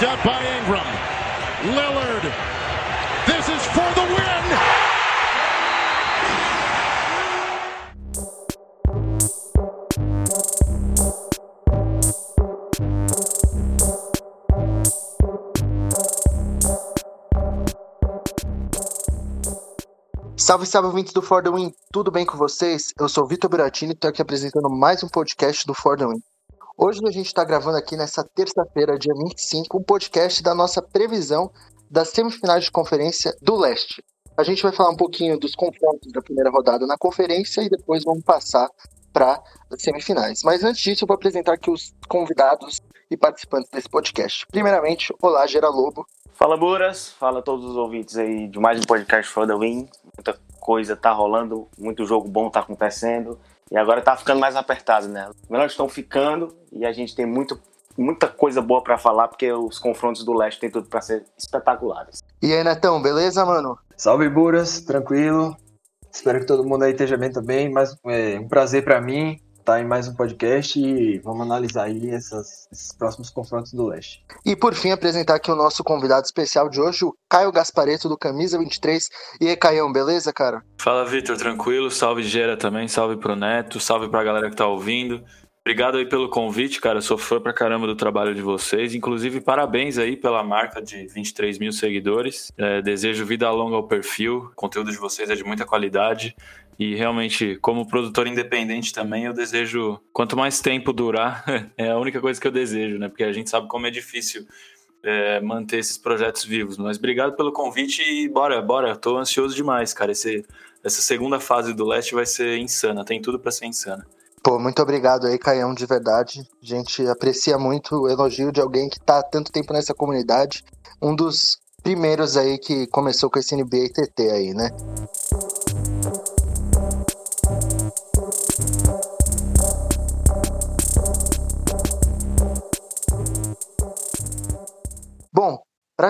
picked up by Ingram. Lillard. This is for the win. Salve, salve, ouvintes do For The Win, tudo bem com vocês? Eu sou Vitor Buratini e estou aqui apresentando mais um podcast do For The Win. Hoje a gente está gravando aqui nessa terça-feira, dia 25, um podcast da nossa previsão das semifinais de conferência do Leste. A gente vai falar um pouquinho dos confrontos da primeira rodada na conferência e depois vamos passar para as semifinais. Mas antes disso, eu vou apresentar aqui os convidados e participantes desse podcast. Primeiramente, olá, Gera Lobo. Fala, Buras. Fala a todos os ouvintes aí de mais um podcast For The Win. Muita coisa tá rolando, muito jogo bom tá acontecendo. E agora tá ficando mais apertado, né? Melhores estão ficando e a gente tem muito, muita coisa boa para falar, porque os confrontos do leste tem tudo para ser espetaculares. E aí, Netão, beleza, mano? Salve, Buras. Tranquilo. Espero que todo mundo aí esteja bem também. Mas é um prazer para mim estar em mais um podcast e vamos analisar aí essas, esses próximos confrontos do Leste. E por fim, apresentar aqui o nosso convidado especial de hoje, o Caio Gaspareto, do Camisa 23. E aí, Caião, beleza, cara? Fala, Vitor, tranquilo? Salve, Gera também, salve pro Neto, salve pra galera que tá ouvindo. Obrigado aí pelo convite, cara. Sou fã pra caramba do trabalho de vocês. Inclusive, parabéns aí pela marca de 23 mil seguidores. É, desejo vida longa ao perfil. O conteúdo de vocês é de muita qualidade. E realmente, como produtor independente também, eu desejo quanto mais tempo durar, é a única coisa que eu desejo, né? Porque a gente sabe como é difícil é, manter esses projetos vivos. Mas obrigado pelo convite e bora, bora. Tô ansioso demais, cara. Esse, essa segunda fase do Leste vai ser insana. Tem tudo para ser insana. Pô, muito obrigado aí, Caião, de verdade. A gente aprecia muito o elogio de alguém que tá há tanto tempo nessa comunidade. Um dos primeiros aí que começou com esse NBA TT aí, né?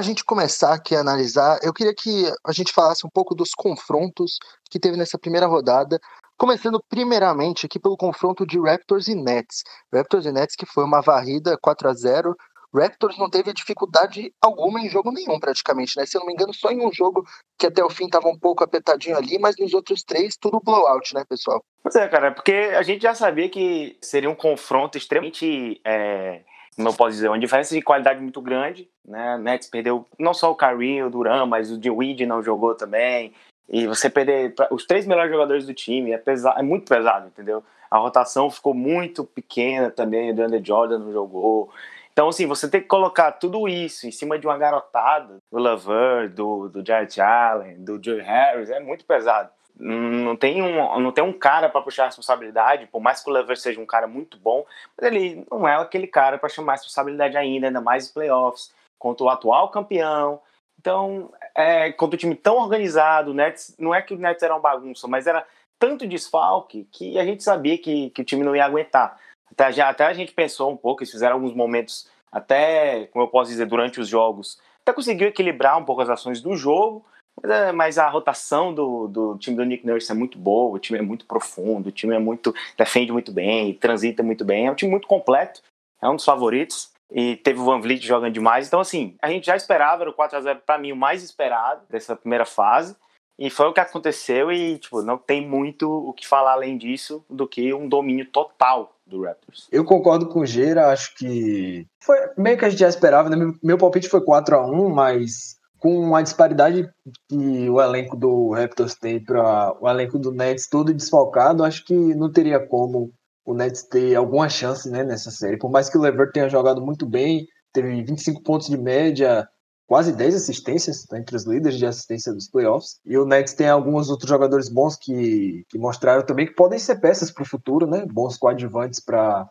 A gente começar aqui a analisar, eu queria que a gente falasse um pouco dos confrontos que teve nessa primeira rodada, começando primeiramente aqui pelo confronto de Raptors e Nets. Raptors e Nets que foi uma varrida 4 a 0 Raptors não teve dificuldade alguma em jogo nenhum, praticamente, né? Se eu não me engano, só em um jogo que até o fim estava um pouco apertadinho ali, mas nos outros três, tudo blowout, né, pessoal? Pois é, cara, porque a gente já sabia que seria um confronto extremamente. É como eu posso dizer, uma diferença de qualidade muito grande, né? Nets perdeu não só o Kyrie, o Duran, mas o Dewey não jogou também. E você perder os três melhores jogadores do time é, pesado, é muito pesado, entendeu? A rotação ficou muito pequena também, o DeAndre Jordan não jogou. Então, assim, você tem que colocar tudo isso em cima de uma garotada, do Lover, do, do Jared Allen, do Joe Harris, é muito pesado. Não tem um, não tem um cara para puxar a responsabilidade, por mais que o Lever seja um cara muito bom, mas ele não é aquele cara para chamar a responsabilidade ainda, ainda mais em playoffs, contra o atual campeão. Então, é, contra o time tão organizado, o Nets, não é que o Nets era uma bagunça, mas era tanto desfalque que a gente sabia que, que o time não ia aguentar. Até, já, até a gente pensou um pouco, eles fizeram alguns momentos, até, como eu posso dizer, durante os jogos, até conseguiu equilibrar um pouco as ações do jogo, é, mas a rotação do, do time do Nick Nurse é muito boa, o time é muito profundo, o time é muito defende muito bem, transita muito bem, é um time muito completo, é um dos favoritos. E teve o Van Vliet jogando demais. Então, assim, a gente já esperava, era o 4x0 para mim o mais esperado dessa primeira fase. E foi o que aconteceu e, tipo, não tem muito o que falar além disso do que um domínio total do Raptors. Eu concordo com o Geira, acho que foi meio que a gente já esperava, né? Meu palpite foi 4 a 1 mas com a disparidade que o elenco do Raptors tem para o elenco do Nets todo desfalcado, acho que não teria como o Nets ter alguma chance né, nessa série. Por mais que o Levert tenha jogado muito bem, teve 25 pontos de média, quase 10 assistências tá, entre os líderes de assistência dos playoffs. E o Nets tem alguns outros jogadores bons que, que mostraram também que podem ser peças para o futuro, né? Bons coadjuvantes para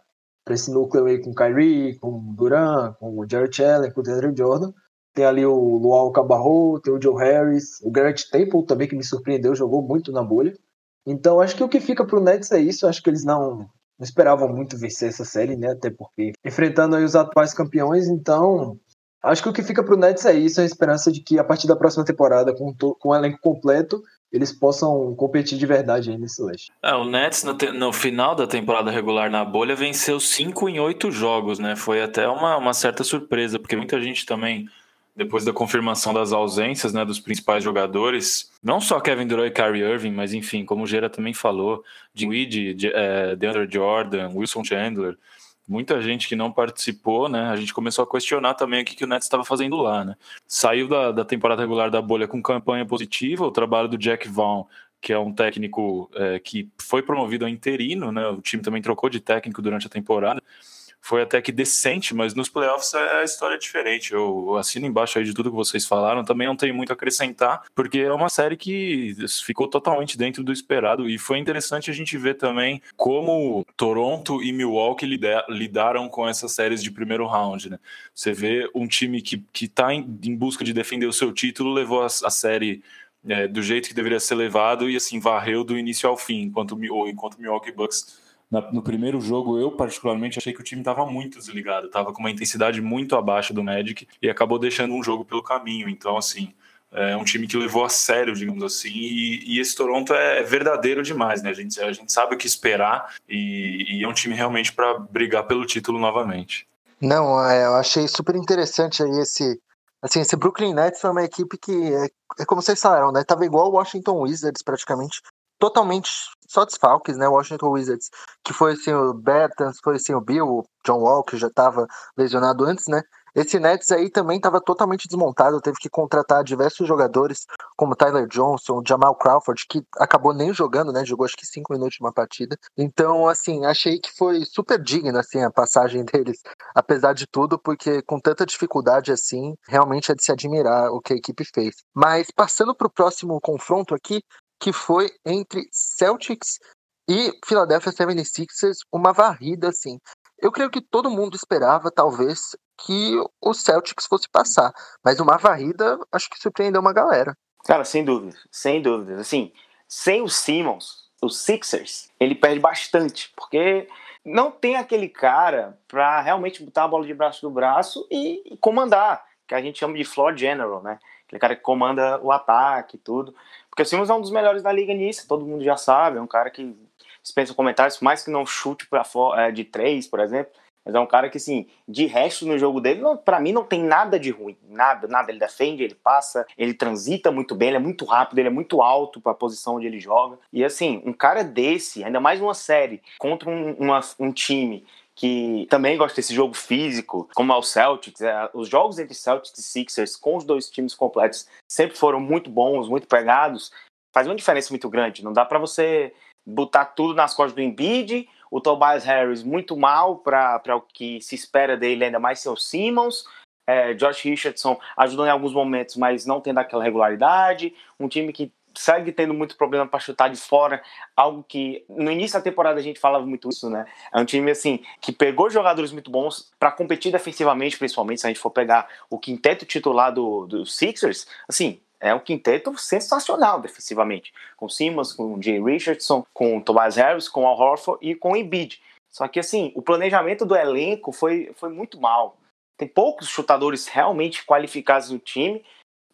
esse núcleo aí com Kyrie, com Duran, com Jared Allen, com o DeAndre Jordan. Tem ali o Luau Cabarro, tem o Joe Harris, o Garrett Temple também, que me surpreendeu, jogou muito na bolha. Então acho que o que fica pro Nets é isso. Acho que eles não, não esperavam muito vencer essa série, né? Até porque enfrentando aí os atuais campeões, então acho que o que fica pro Nets é isso, a esperança de que a partir da próxima temporada, com, com o elenco completo, eles possam competir de verdade aí nesse leste. É, o Nets no, no, final da temporada regular na bolha venceu 5 em 8 jogos, né? Foi até uma, uma certa surpresa, porque muita gente também, depois da confirmação das ausências né, dos principais jogadores, não só Kevin Durant e Kyrie Irving, mas enfim, como o Gera também falou, de Weed, é, DeAndre Jordan, Wilson Chandler, muita gente que não participou, né? A gente começou a questionar também o que, que o Nets estava fazendo lá, né? Saiu da, da temporada regular da bolha com campanha positiva, o trabalho do Jack Vaughn, que é um técnico é, que foi promovido a interino, né? O time também trocou de técnico durante a temporada foi até que decente, mas nos playoffs é a história é diferente. Eu assino embaixo aí de tudo que vocês falaram, também não tenho muito a acrescentar, porque é uma série que ficou totalmente dentro do esperado e foi interessante a gente ver também como Toronto e Milwaukee lidaram com essas séries de primeiro round, né? Você vê um time que, que tá em, em busca de defender o seu título, levou a, a série é, do jeito que deveria ser levado e assim varreu do início ao fim, enquanto, enquanto Milwaukee Bucks no primeiro jogo, eu particularmente achei que o time estava muito desligado, estava com uma intensidade muito abaixo do Magic e acabou deixando um jogo pelo caminho. Então, assim, é um time que levou a sério, digamos assim, e, e esse Toronto é verdadeiro demais, né? A gente, a gente sabe o que esperar e, e é um time realmente para brigar pelo título novamente. Não, é, eu achei super interessante aí esse. Assim, esse Brooklyn Nets foi uma equipe que, é, é como vocês falaram, né? Tava igual o Washington Wizards praticamente totalmente só desfalques, né? Washington Wizards, que foi assim o Bertans, foi assim o Bill, o John que já estava lesionado antes, né? Esse Nets aí também estava totalmente desmontado, teve que contratar diversos jogadores, como Tyler Johnson, Jamal Crawford, que acabou nem jogando, né? Jogou acho que cinco minutos de uma partida. Então, assim, achei que foi super digna assim, a passagem deles, apesar de tudo, porque com tanta dificuldade assim, realmente é de se admirar o que a equipe fez. Mas passando para o próximo confronto aqui, que foi entre Celtics e Philadelphia 76ers, uma varrida assim. Eu creio que todo mundo esperava, talvez, que o Celtics fosse passar, mas uma varrida acho que surpreendeu uma galera. Cara, sem dúvida, sem dúvida. Assim, sem o Simmons, os Sixers, ele perde bastante, porque não tem aquele cara para realmente botar a bola de braço do braço e, e comandar, que a gente chama de floor general, né? Aquele cara que comanda o ataque e tudo. Porque o Simmons é um dos melhores da liga nisso, todo mundo já sabe. É um cara que dispensa comentários, mais que não chute pra é, de três, por exemplo. Mas é um cara que, assim, de resto no jogo dele, para mim não tem nada de ruim. Nada, nada. Ele defende, ele passa, ele transita muito bem, ele é muito rápido, ele é muito alto para a posição onde ele joga. E, assim, um cara desse, ainda mais uma série, contra um, uma, um time que também gosta desse jogo físico, como é o Celtics. É, os jogos entre Celtics e Sixers, com os dois times completos, sempre foram muito bons, muito pegados. Faz uma diferença muito grande. Não dá para você botar tudo nas costas do Embiid, o Tobias Harris muito mal para o que se espera dele, ainda mais seu Simmons. É, Josh Richardson ajudou em alguns momentos, mas não tendo aquela regularidade. Um time que segue tendo muito problema para chutar de fora, algo que no início da temporada a gente falava muito isso, né? É um time assim que pegou jogadores muito bons para competir defensivamente, principalmente se a gente for pegar o quinteto titular do, do Sixers, assim, é um quinteto sensacional defensivamente, com Simmons, com Jay Richardson, com Tobias Harris, com Al Horford e com Embiid. Só que assim, o planejamento do elenco foi, foi muito mal. Tem poucos chutadores realmente qualificados no time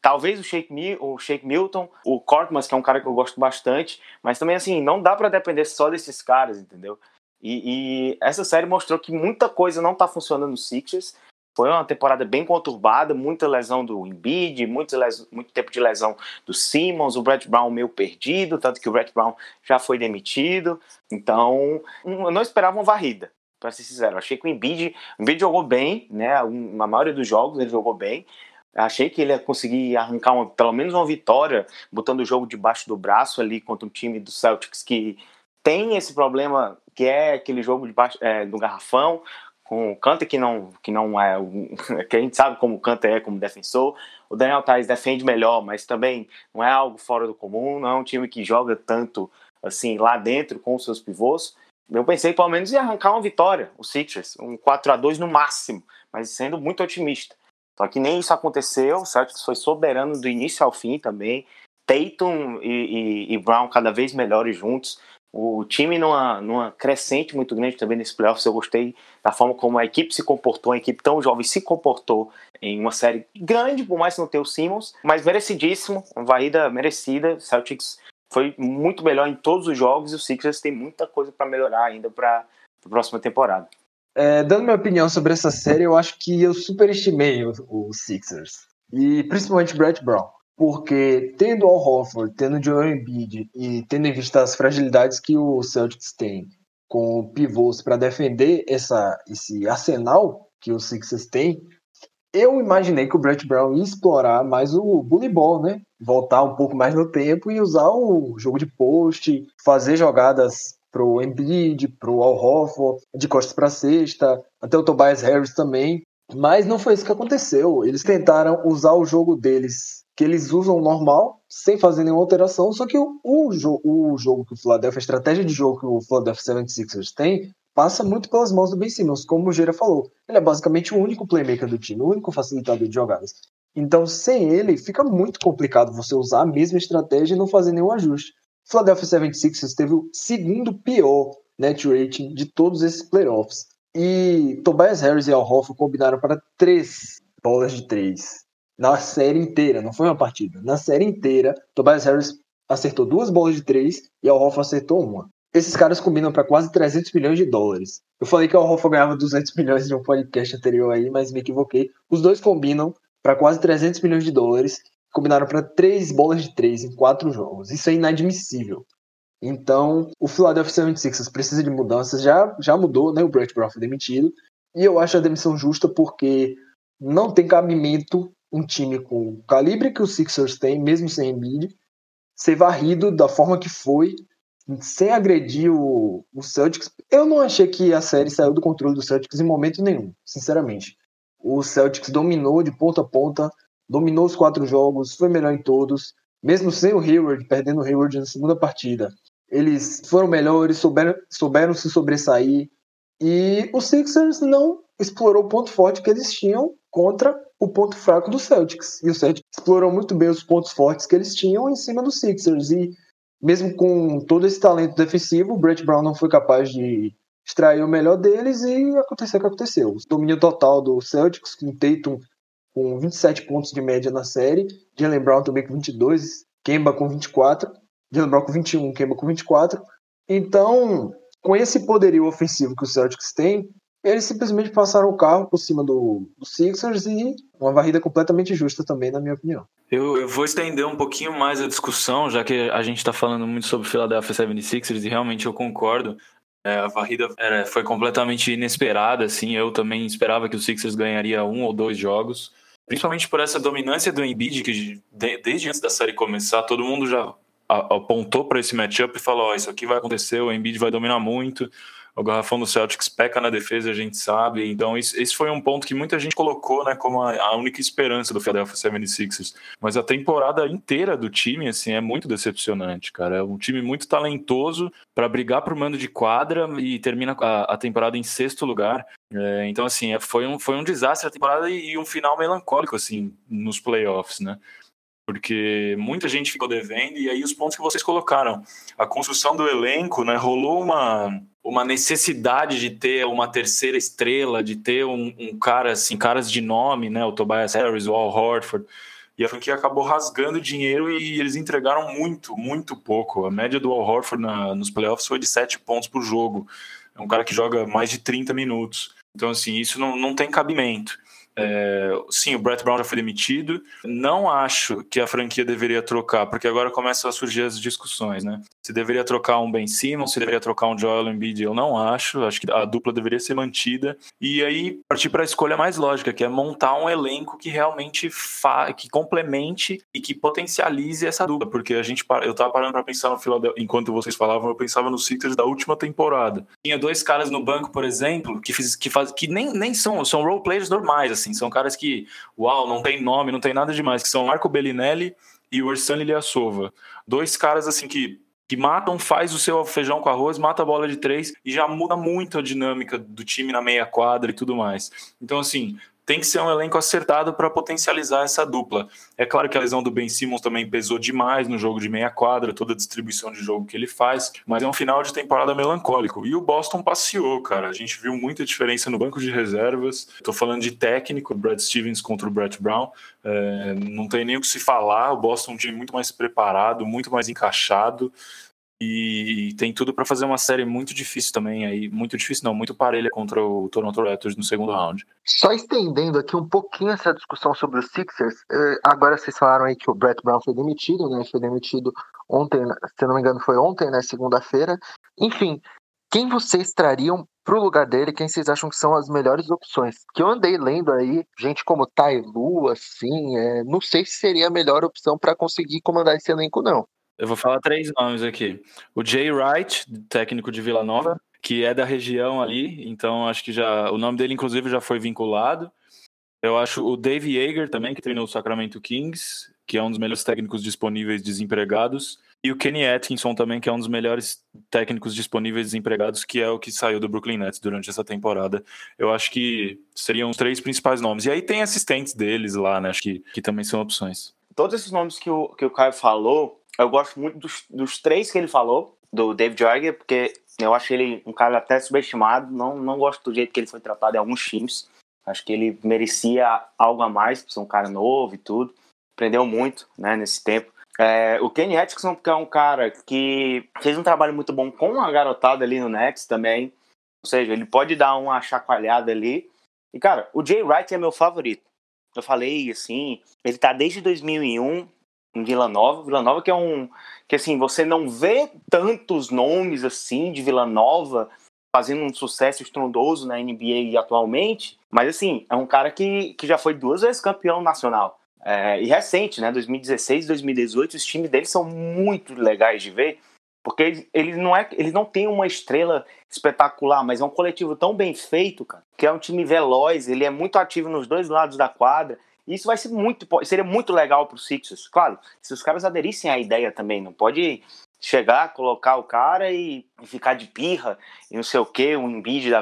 Talvez o Shake, o Shake Milton, o Corkmans, que é um cara que eu gosto bastante, mas também, assim, não dá para depender só desses caras, entendeu? E, e, essa série mostrou que muita coisa não tá funcionando no Sixers. Foi uma temporada bem conturbada, muita lesão do Embiid, muito, muito tempo de lesão do Simmons, o Brett Brown meio perdido, tanto que o Brett Brown já foi demitido. Então, eu não esperava uma varrida, para ser sincero. Eu achei que o Embiid, o Embiid jogou bem, né? Na maioria dos jogos ele jogou bem, Achei que ele ia conseguir arrancar uma, pelo menos uma vitória, botando o jogo debaixo do braço ali contra um time do Celtics que tem esse problema que é aquele jogo debaixo é, do garrafão, com o Kanter que não, que não é que a gente sabe como o Kanter é como defensor. O Daniel Tais defende melhor, mas também não é algo fora do comum, não é um time que joga tanto assim lá dentro com os seus pivôs. Eu pensei pelo menos em arrancar uma vitória, o Sixers, um 4 a 2 no máximo, mas sendo muito otimista. Só que nem isso aconteceu, o Celtics foi soberano do início ao fim também. Tatum e, e, e Brown cada vez melhores juntos. O time numa, numa crescente muito grande também nesse playoffs. Eu gostei da forma como a equipe se comportou, a equipe tão jovem se comportou em uma série grande, por mais que não tenha o Simmons, mas merecidíssimo, uma varrida merecida. Celtics foi muito melhor em todos os jogos e o Sixers tem muita coisa para melhorar ainda para a próxima temporada. É, dando minha opinião sobre essa série, eu acho que eu superestimei os Sixers. E principalmente Brett Brown. Porque tendo Al Horford, tendo Joel Embiid e tendo em vista as fragilidades que o Celtics tem com pivôs para defender essa, esse arsenal que o Sixers tem, eu imaginei que o Brett Brown ia explorar mais o bully ball, né? Voltar um pouco mais no tempo e usar o jogo de post, fazer jogadas pro Embiid, pro Al Horford, de costas para cesta, até o Tobias Harris também. Mas não foi isso que aconteceu. Eles tentaram usar o jogo deles, que eles usam normal, sem fazer nenhuma alteração, só que o, o, o jogo que o Philadelphia, a estratégia de jogo que o Philadelphia 76ers tem, passa muito pelas mãos do Ben Simmons, como o Gera falou. Ele é basicamente o único playmaker do time, o único facilitador de jogadas. Então, sem ele, fica muito complicado você usar a mesma estratégia e não fazer nenhum ajuste. Philadelphia 76ers teve o segundo pior net rating de todos esses playoffs. E Tobias Harris e Al Horford combinaram para três bolas de três na série inteira, não foi uma partida. Na série inteira, Tobias Harris acertou duas bolas de três e Al Horford acertou uma. Esses caras combinam para quase 300 milhões de dólares. Eu falei que o Horford ganhava 200 milhões de um podcast anterior aí, mas me equivoquei. Os dois combinam para quase 300 milhões de dólares. Combinaram para três bolas de três em quatro jogos. Isso é inadmissível. Então, o Philadelphia 76ers precisa de mudanças. Já, já mudou, né? O Brett Brown foi demitido. E eu acho a demissão justa porque não tem cabimento um time com o calibre que o Sixers tem, mesmo sem Embiid, ser varrido da forma que foi sem agredir o, o Celtics. Eu não achei que a série saiu do controle do Celtics em momento nenhum, sinceramente. O Celtics dominou de ponta a ponta, dominou os quatro jogos, foi melhor em todos, mesmo sem o Hayward, perdendo o Hayward na segunda partida. Eles foram melhores, souberam, souberam se sobressair. E o Sixers não explorou o ponto forte que eles tinham contra o ponto fraco do Celtics. E o Celtics explorou muito bem os pontos fortes que eles tinham em cima do Sixers. E mesmo com todo esse talento defensivo, o Brett Brown não foi capaz de extrair o melhor deles e aconteceu o que aconteceu. O domínio total do Celtics, com Tatum com 27 pontos de média na série, Jalen Brown também com 22, Kemba com 24, Jalen Brown com 21, Kemba com 24. Então, com esse poderio ofensivo que o Celtics tem, eles simplesmente passaram o carro por cima do, do Sixers e uma varrida completamente justa também, na minha opinião. Eu, eu vou estender um pouquinho mais a discussão, já que a gente está falando muito sobre o Philadelphia 76ers e realmente eu concordo. É, a varrida era, foi completamente inesperada, assim. Eu também esperava que o Sixers ganharia um ou dois jogos, principalmente por essa dominância do Embiid, que desde antes da série começar, todo mundo já apontou para esse matchup e falou: oh, isso aqui vai acontecer, o Embiid vai dominar muito o garrafão do Celtics peca na defesa, a gente sabe. Então, esse foi um ponto que muita gente colocou né, como a única esperança do Philadelphia 76ers. Mas a temporada inteira do time assim, é muito decepcionante, cara. É um time muito talentoso para brigar por mando de quadra e termina a, a temporada em sexto lugar. É, então, assim, é, foi um, foi um desastre a temporada e, e um final melancólico, assim, nos playoffs, né? porque muita gente ficou devendo e aí os pontos que vocês colocaram, a construção do elenco, né, rolou uma uma necessidade de ter uma terceira estrela, de ter um, um, cara assim, caras de nome, né, o Tobias Harris, o Al Horford, e a franquia acabou rasgando dinheiro e eles entregaram muito, muito pouco. A média do Al Horford na, nos playoffs foi de 7 pontos por jogo. É um cara que joga mais de 30 minutos. Então, assim, isso não, não tem cabimento. É, sim, o Brett Brown já foi demitido. Não acho que a franquia deveria trocar, porque agora começam a surgir as discussões, né? Se deveria trocar um Ben Simmons, se deveria trocar um Joel Embiid, eu não acho. Acho que a dupla deveria ser mantida. E aí partir para a escolha mais lógica, que é montar um elenco que realmente fa que complemente e que potencialize essa dupla, porque a gente eu tava parando para pensar no Philadelphia, enquanto vocês falavam, eu pensava nos Sixers da última temporada. Tinha dois caras no banco, por exemplo, que fiz, que faz que nem, nem são são role players normais assim. São caras que, uau, não tem nome, não tem nada demais, que são Marco Bellinelli e o Ilyasova. Dois caras assim que que matam, faz o seu feijão com arroz, mata a bola de três e já muda muito a dinâmica do time na meia quadra e tudo mais. Então, assim, tem que ser um elenco acertado para potencializar essa dupla. É claro que a lesão do Ben Simmons também pesou demais no jogo de meia quadra, toda a distribuição de jogo que ele faz, mas é um final de temporada melancólico. E o Boston passeou, cara. A gente viu muita diferença no banco de reservas. Estou falando de técnico, Brad Stevens contra o Brett Brown. É, não tem nem o que se falar. O Boston é um time muito mais preparado, muito mais encaixado. E tem tudo para fazer uma série muito difícil também aí, muito difícil não, muito parelha contra o Toronto Raptors no segundo round. Só estendendo aqui um pouquinho essa discussão sobre os Sixers, eh, agora vocês falaram aí que o Brett Brown foi demitido, né? Foi demitido ontem, se não me engano foi ontem, né? Segunda-feira. Enfim, quem vocês trariam pro lugar dele? Quem vocês acham que são as melhores opções? Que eu andei lendo aí, gente como Tai Lu, assim, é, não sei se seria a melhor opção para conseguir comandar esse elenco, não. Eu vou falar três nomes aqui. O Jay Wright, técnico de Vila Nova, que é da região ali, então acho que já o nome dele inclusive já foi vinculado. Eu acho o Dave Yeager também, que treinou o Sacramento Kings, que é um dos melhores técnicos disponíveis desempregados. E o Kenny Atkinson também, que é um dos melhores técnicos disponíveis desempregados, que é o que saiu do Brooklyn Nets durante essa temporada. Eu acho que seriam os três principais nomes. E aí tem assistentes deles lá, né? Acho que, que também são opções. Todos esses nomes que o, que o Caio falou, eu gosto muito dos, dos três que ele falou, do David Jorger, porque eu acho ele um cara até subestimado. Não, não gosto do jeito que ele foi tratado em alguns times. Acho que ele merecia algo a mais, por ser um cara novo e tudo. Aprendeu muito né, nesse tempo. É, o Kenny Atkinson, que é um cara que fez um trabalho muito bom com a garotada ali no Nets também. Ou seja, ele pode dar uma chacoalhada ali. E, cara, o Jay Wright é meu favorito. Eu falei, assim, ele tá desde 2001 em Vila Nova. Vila Nova que é um... Que, assim, você não vê tantos nomes, assim, de Vila Nova fazendo um sucesso estrondoso na NBA atualmente. Mas, assim, é um cara que, que já foi duas vezes campeão nacional. É, e recente, né? 2016 2018, os times deles são muito legais de ver, porque eles não, é, eles não têm uma estrela espetacular, mas é um coletivo tão bem feito, cara, que é um time veloz, ele é muito ativo nos dois lados da quadra. Isso vai ser muito, seria muito legal para os Sixers. Claro, se os caras aderissem à ideia também, não pode chegar, colocar o cara e, ficar de pirra e não sei o que, um Embiid da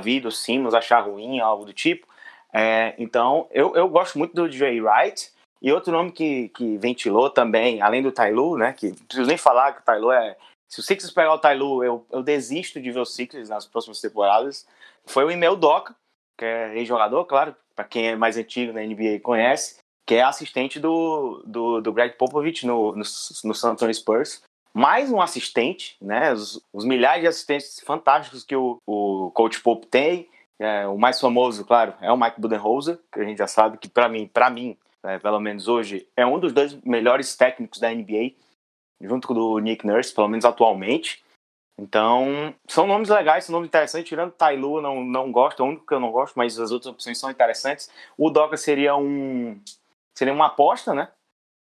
vida, o Simmons achar ruim, algo do tipo. É, então, eu, eu gosto muito do Jay Wright. E outro nome que, que ventilou também, além do Tailu, né? Que não preciso nem falar que o Tailu é. Se o Sixers pegar o Tailu, eu, eu desisto de ver o Sixers nas próximas temporadas. Foi o Emel Doca, que é ex-jogador, claro, para quem é mais antigo na NBA conhece, que é assistente do, do, do Greg Popovich no, no, no San Antonio Spurs. Mais um assistente, né? Os, os milhares de assistentes fantásticos que o, o Coach Pope tem é, o mais famoso, claro, é o Mike Budenholzer, que a gente já sabe que para mim, para mim, é, pelo menos hoje, é um dos dois melhores técnicos da NBA, junto com o Nick Nurse, pelo menos atualmente. Então, são nomes legais, são nomes interessantes. Tirando Tailu, não, não gosto, é o único que eu não gosto, mas as outras opções são interessantes. O Doca seria um seria uma aposta, né?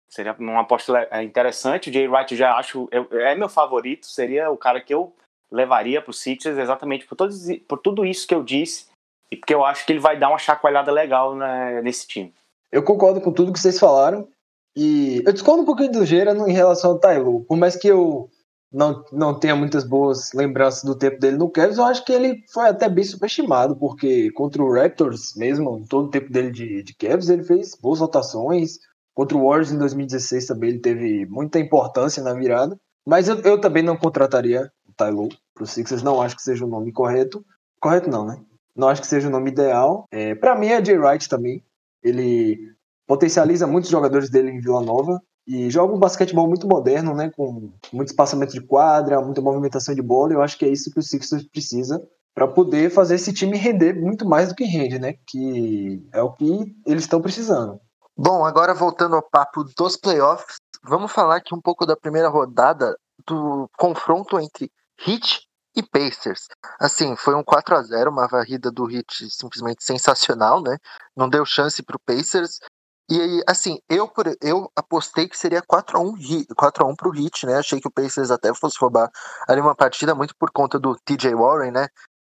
Seria uma aposta é, interessante. O Jay Wright já acho eu, é meu favorito, seria o cara que eu levaria para o Sixers exatamente por, todos, por tudo isso que eu disse e porque eu acho que ele vai dar uma chacoalhada legal né, nesse time. Eu concordo com tudo que vocês falaram e eu discordo um pouquinho do Gera em relação ao Tailu. Por mais que eu não, não tenha muitas boas lembranças do tempo dele no Cavs, eu acho que ele foi até bem subestimado, porque contra o Raptors mesmo, todo o tempo dele de, de Cavs, ele fez boas rotações. Contra o Warriors em 2016 também ele teve muita importância na virada. Mas eu, eu também não contrataria Tyloo para os Sixers. Não acho que seja o nome correto. Correto não, né? Não acho que seja o nome ideal. É, para mim é Jay Wright também. Ele potencializa muitos jogadores dele em Vila Nova e joga um basquetebol muito moderno, né? Com muito espaçamento de quadra, muita movimentação de bola. Eu acho que é isso que o Sixers precisa para poder fazer esse time render muito mais do que rende, né? Que é o que eles estão precisando. Bom, agora voltando ao papo dos playoffs, vamos falar aqui um pouco da primeira rodada do confronto entre Heat e Pacers. Assim, foi um 4 a 0 uma varrida do Heat simplesmente sensacional, né? Não deu chance para o Pacers. E assim, eu, eu apostei que seria 4 a 1 4 a 1 pro Heat, né? Achei que o Pacers até fosse roubar ali uma partida muito por conta do TJ Warren, né?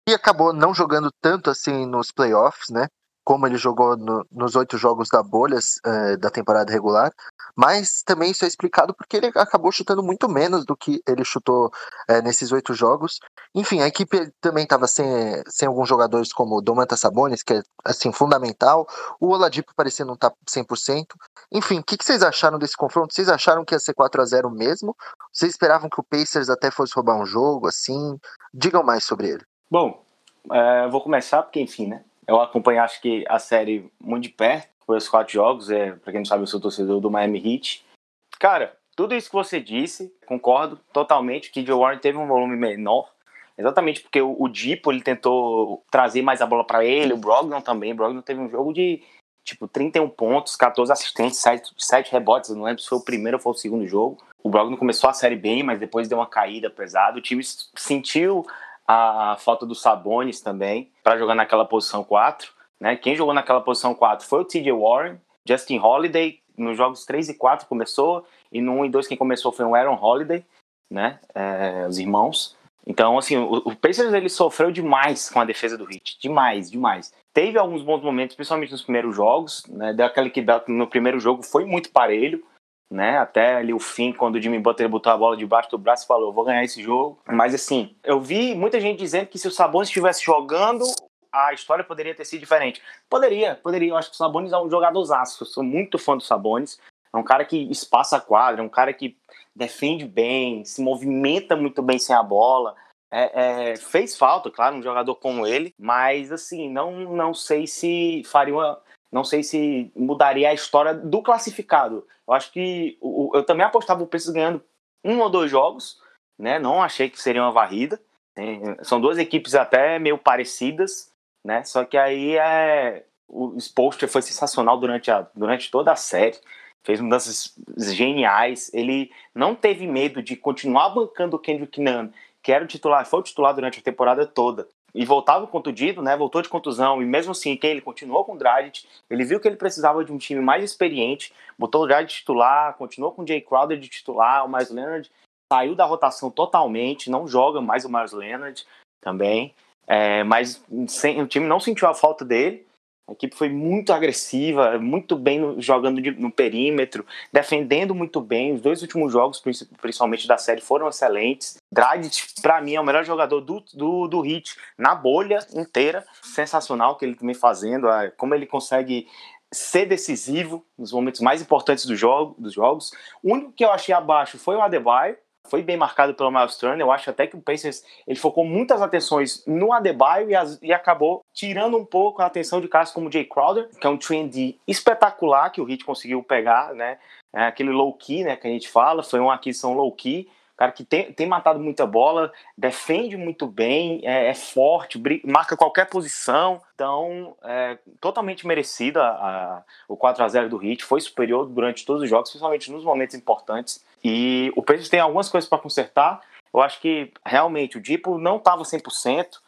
E acabou não jogando tanto assim nos playoffs, né? Como ele jogou no, nos oito jogos da bolha é, da temporada regular, mas também isso é explicado porque ele acabou chutando muito menos do que ele chutou é, nesses oito jogos. Enfim, a equipe também estava sem, sem alguns jogadores como o Domantas Sabonis, que é assim fundamental, o Oladipo parecia não estar tá 100%. Enfim, o que, que, vocês acharam desse confronto? Vocês acharam que ia ser 4 a 0 mesmo? Vocês esperavam que o Pacers até fosse roubar um jogo assim? Digam mais sobre ele. Bom, é, vou começar porque, enfim, né? Eu acompanhei, acho que, a série muito de perto, foi os quatro jogos, é, pra quem não sabe, eu sou torcedor do Miami Heat. Cara, tudo isso que você disse, concordo totalmente, que Joe Warren teve um volume menor, exatamente porque o, o Dipo, ele tentou trazer mais a bola para ele, o Brogdon também, o Brogdon teve um jogo de, tipo, 31 pontos, 14 assistentes, 7, 7 rebotes, eu não lembro se foi o primeiro ou foi o segundo jogo. O Brogdon começou a série bem, mas depois deu uma caída pesada, o time sentiu a falta do Sabonis também para jogar naquela posição 4. Né? Quem jogou naquela posição 4 foi o TJ Warren, Justin Holiday, nos jogos 3 e 4 começou, e no 1 e 2 quem começou foi o Aaron Holiday, né? É, os irmãos. Então, assim, o, o Pacers ele sofreu demais com a defesa do Heat, demais, demais. Teve alguns bons momentos, principalmente nos primeiros jogos, né? Deu aquele que no primeiro jogo foi muito parelho, né? Até ali o fim, quando o Jimmy Butler botou a bola debaixo do braço e falou: vou ganhar esse jogo. Mas assim, eu vi muita gente dizendo que se o Sabonis estivesse jogando, a história poderia ter sido diferente. Poderia, poderia. Eu acho que o Sabonis é um jogador Eu sou muito fã do Sabonis. É um cara que espaça a quadra, é um cara que defende bem, se movimenta muito bem sem a bola. É, é, fez falta, claro, um jogador como ele, mas assim, não, não sei se faria uma, não sei se mudaria a história do classificado. Eu acho que o, eu também apostava o Pacers ganhando um ou dois jogos, né? Não achei que seria uma varrida. São duas equipes até meio parecidas, né? Só que aí é o Spolster foi sensacional durante, a, durante toda a série. Fez mudanças geniais. Ele não teve medo de continuar bancando o Kendrick Nunn, que era o titular, foi o titular durante a temporada toda e voltava contundido, né? Voltou de contusão e mesmo assim, quem ele continuou com o Dragic, ele viu que ele precisava de um time mais experiente, botou o Dragic titular, continuou com o Jay Crowder de titular, o Miles Leonard saiu da rotação totalmente, não joga mais o Miles Leonard também, é, mas sem, o time não sentiu a falta dele a equipe foi muito agressiva, muito bem no, jogando de, no perímetro, defendendo muito bem. Os dois últimos jogos, principalmente da série, foram excelentes. Dragic, para mim, é o melhor jogador do, do, do Hit na bolha inteira. Sensacional que ele também fazendo, como ele consegue ser decisivo nos momentos mais importantes do jogo, dos jogos. O único que eu achei abaixo foi o Adebayo, foi bem marcado pelo Miles Turner. Eu acho até que o Pacers ele focou muitas atenções no Adebayo e, as, e acabou tirando um pouco a atenção de caras como Jay Crowder, que é um trend espetacular que o Heat conseguiu pegar, né? É aquele low key, né, que a gente fala, foi uma aquisição low key cara que tem, tem matado muita bola, defende muito bem, é, é forte, marca qualquer posição. Então, é totalmente merecida a, o 4 a 0 do Heat. Foi superior durante todos os jogos, principalmente nos momentos importantes. E o Pacers tem algumas coisas para consertar. Eu acho que realmente o Dipo não estava 100%.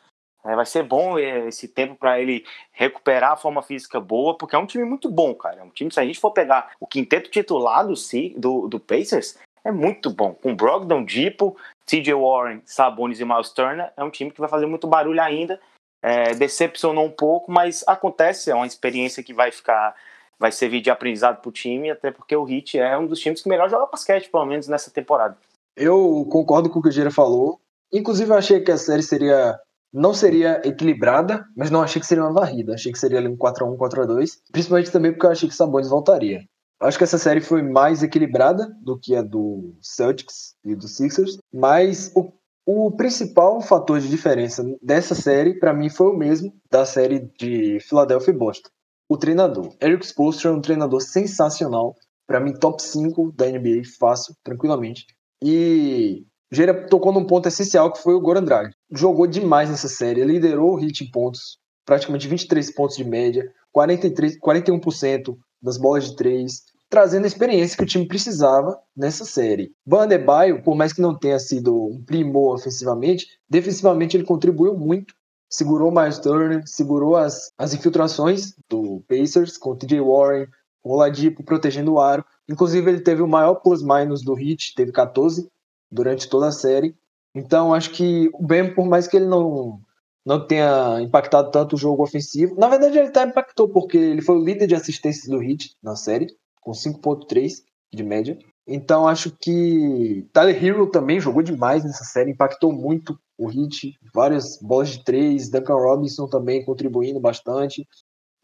É, vai ser bom é, esse tempo para ele recuperar a forma física boa, porque é um time muito bom, cara. É um time, se a gente for pegar o quinteto titular do, do, do Pacers, é muito bom. Com Brogdon, Dipo, TJ Warren, Sabonis e Miles Turner, é um time que vai fazer muito barulho ainda. É, decepcionou um pouco, mas acontece, é uma experiência que vai ficar, vai servir de aprendizado para o time, até porque o Heat é um dos times que melhor joga basquete, pelo menos nessa temporada. Eu concordo com o que o Gira falou. Inclusive, eu achei que a série seria não seria equilibrada, mas não achei que seria uma varrida. Achei que seria ali um 4x1, 4x2. Principalmente também porque eu achei que Sabonis voltaria. Acho que essa série foi mais equilibrada do que a do Celtics e do Sixers, mas o, o principal fator de diferença dessa série, para mim, foi o mesmo da série de Philadelphia e Boston. O treinador. Eric Spoelstra é um treinador sensacional. Para mim, top 5 da NBA, fácil, tranquilamente. E Gera tocou num ponto essencial que foi o Goran Drag. Jogou demais nessa série, liderou o hit em pontos, praticamente 23 pontos de média, 43, 41% das bolas de três, trazendo a experiência que o time precisava nessa série. Van Baio, por mais que não tenha sido um primor ofensivamente, defensivamente ele contribuiu muito. Segurou Miles Turner, segurou as, as infiltrações do Pacers com o TJ Warren, o Oladipo protegendo o aro. Inclusive ele teve o maior plus-minus do Heat, teve 14 durante toda a série. Então acho que o Ben, por mais que ele não não tenha impactado tanto o jogo ofensivo. Na verdade, ele até impactou, porque ele foi o líder de assistências do Heat na série, com 5.3 de média. Então acho que Tyler Hero também jogou demais nessa série, impactou muito o Heat, várias bolas de três, Duncan Robinson também contribuindo bastante.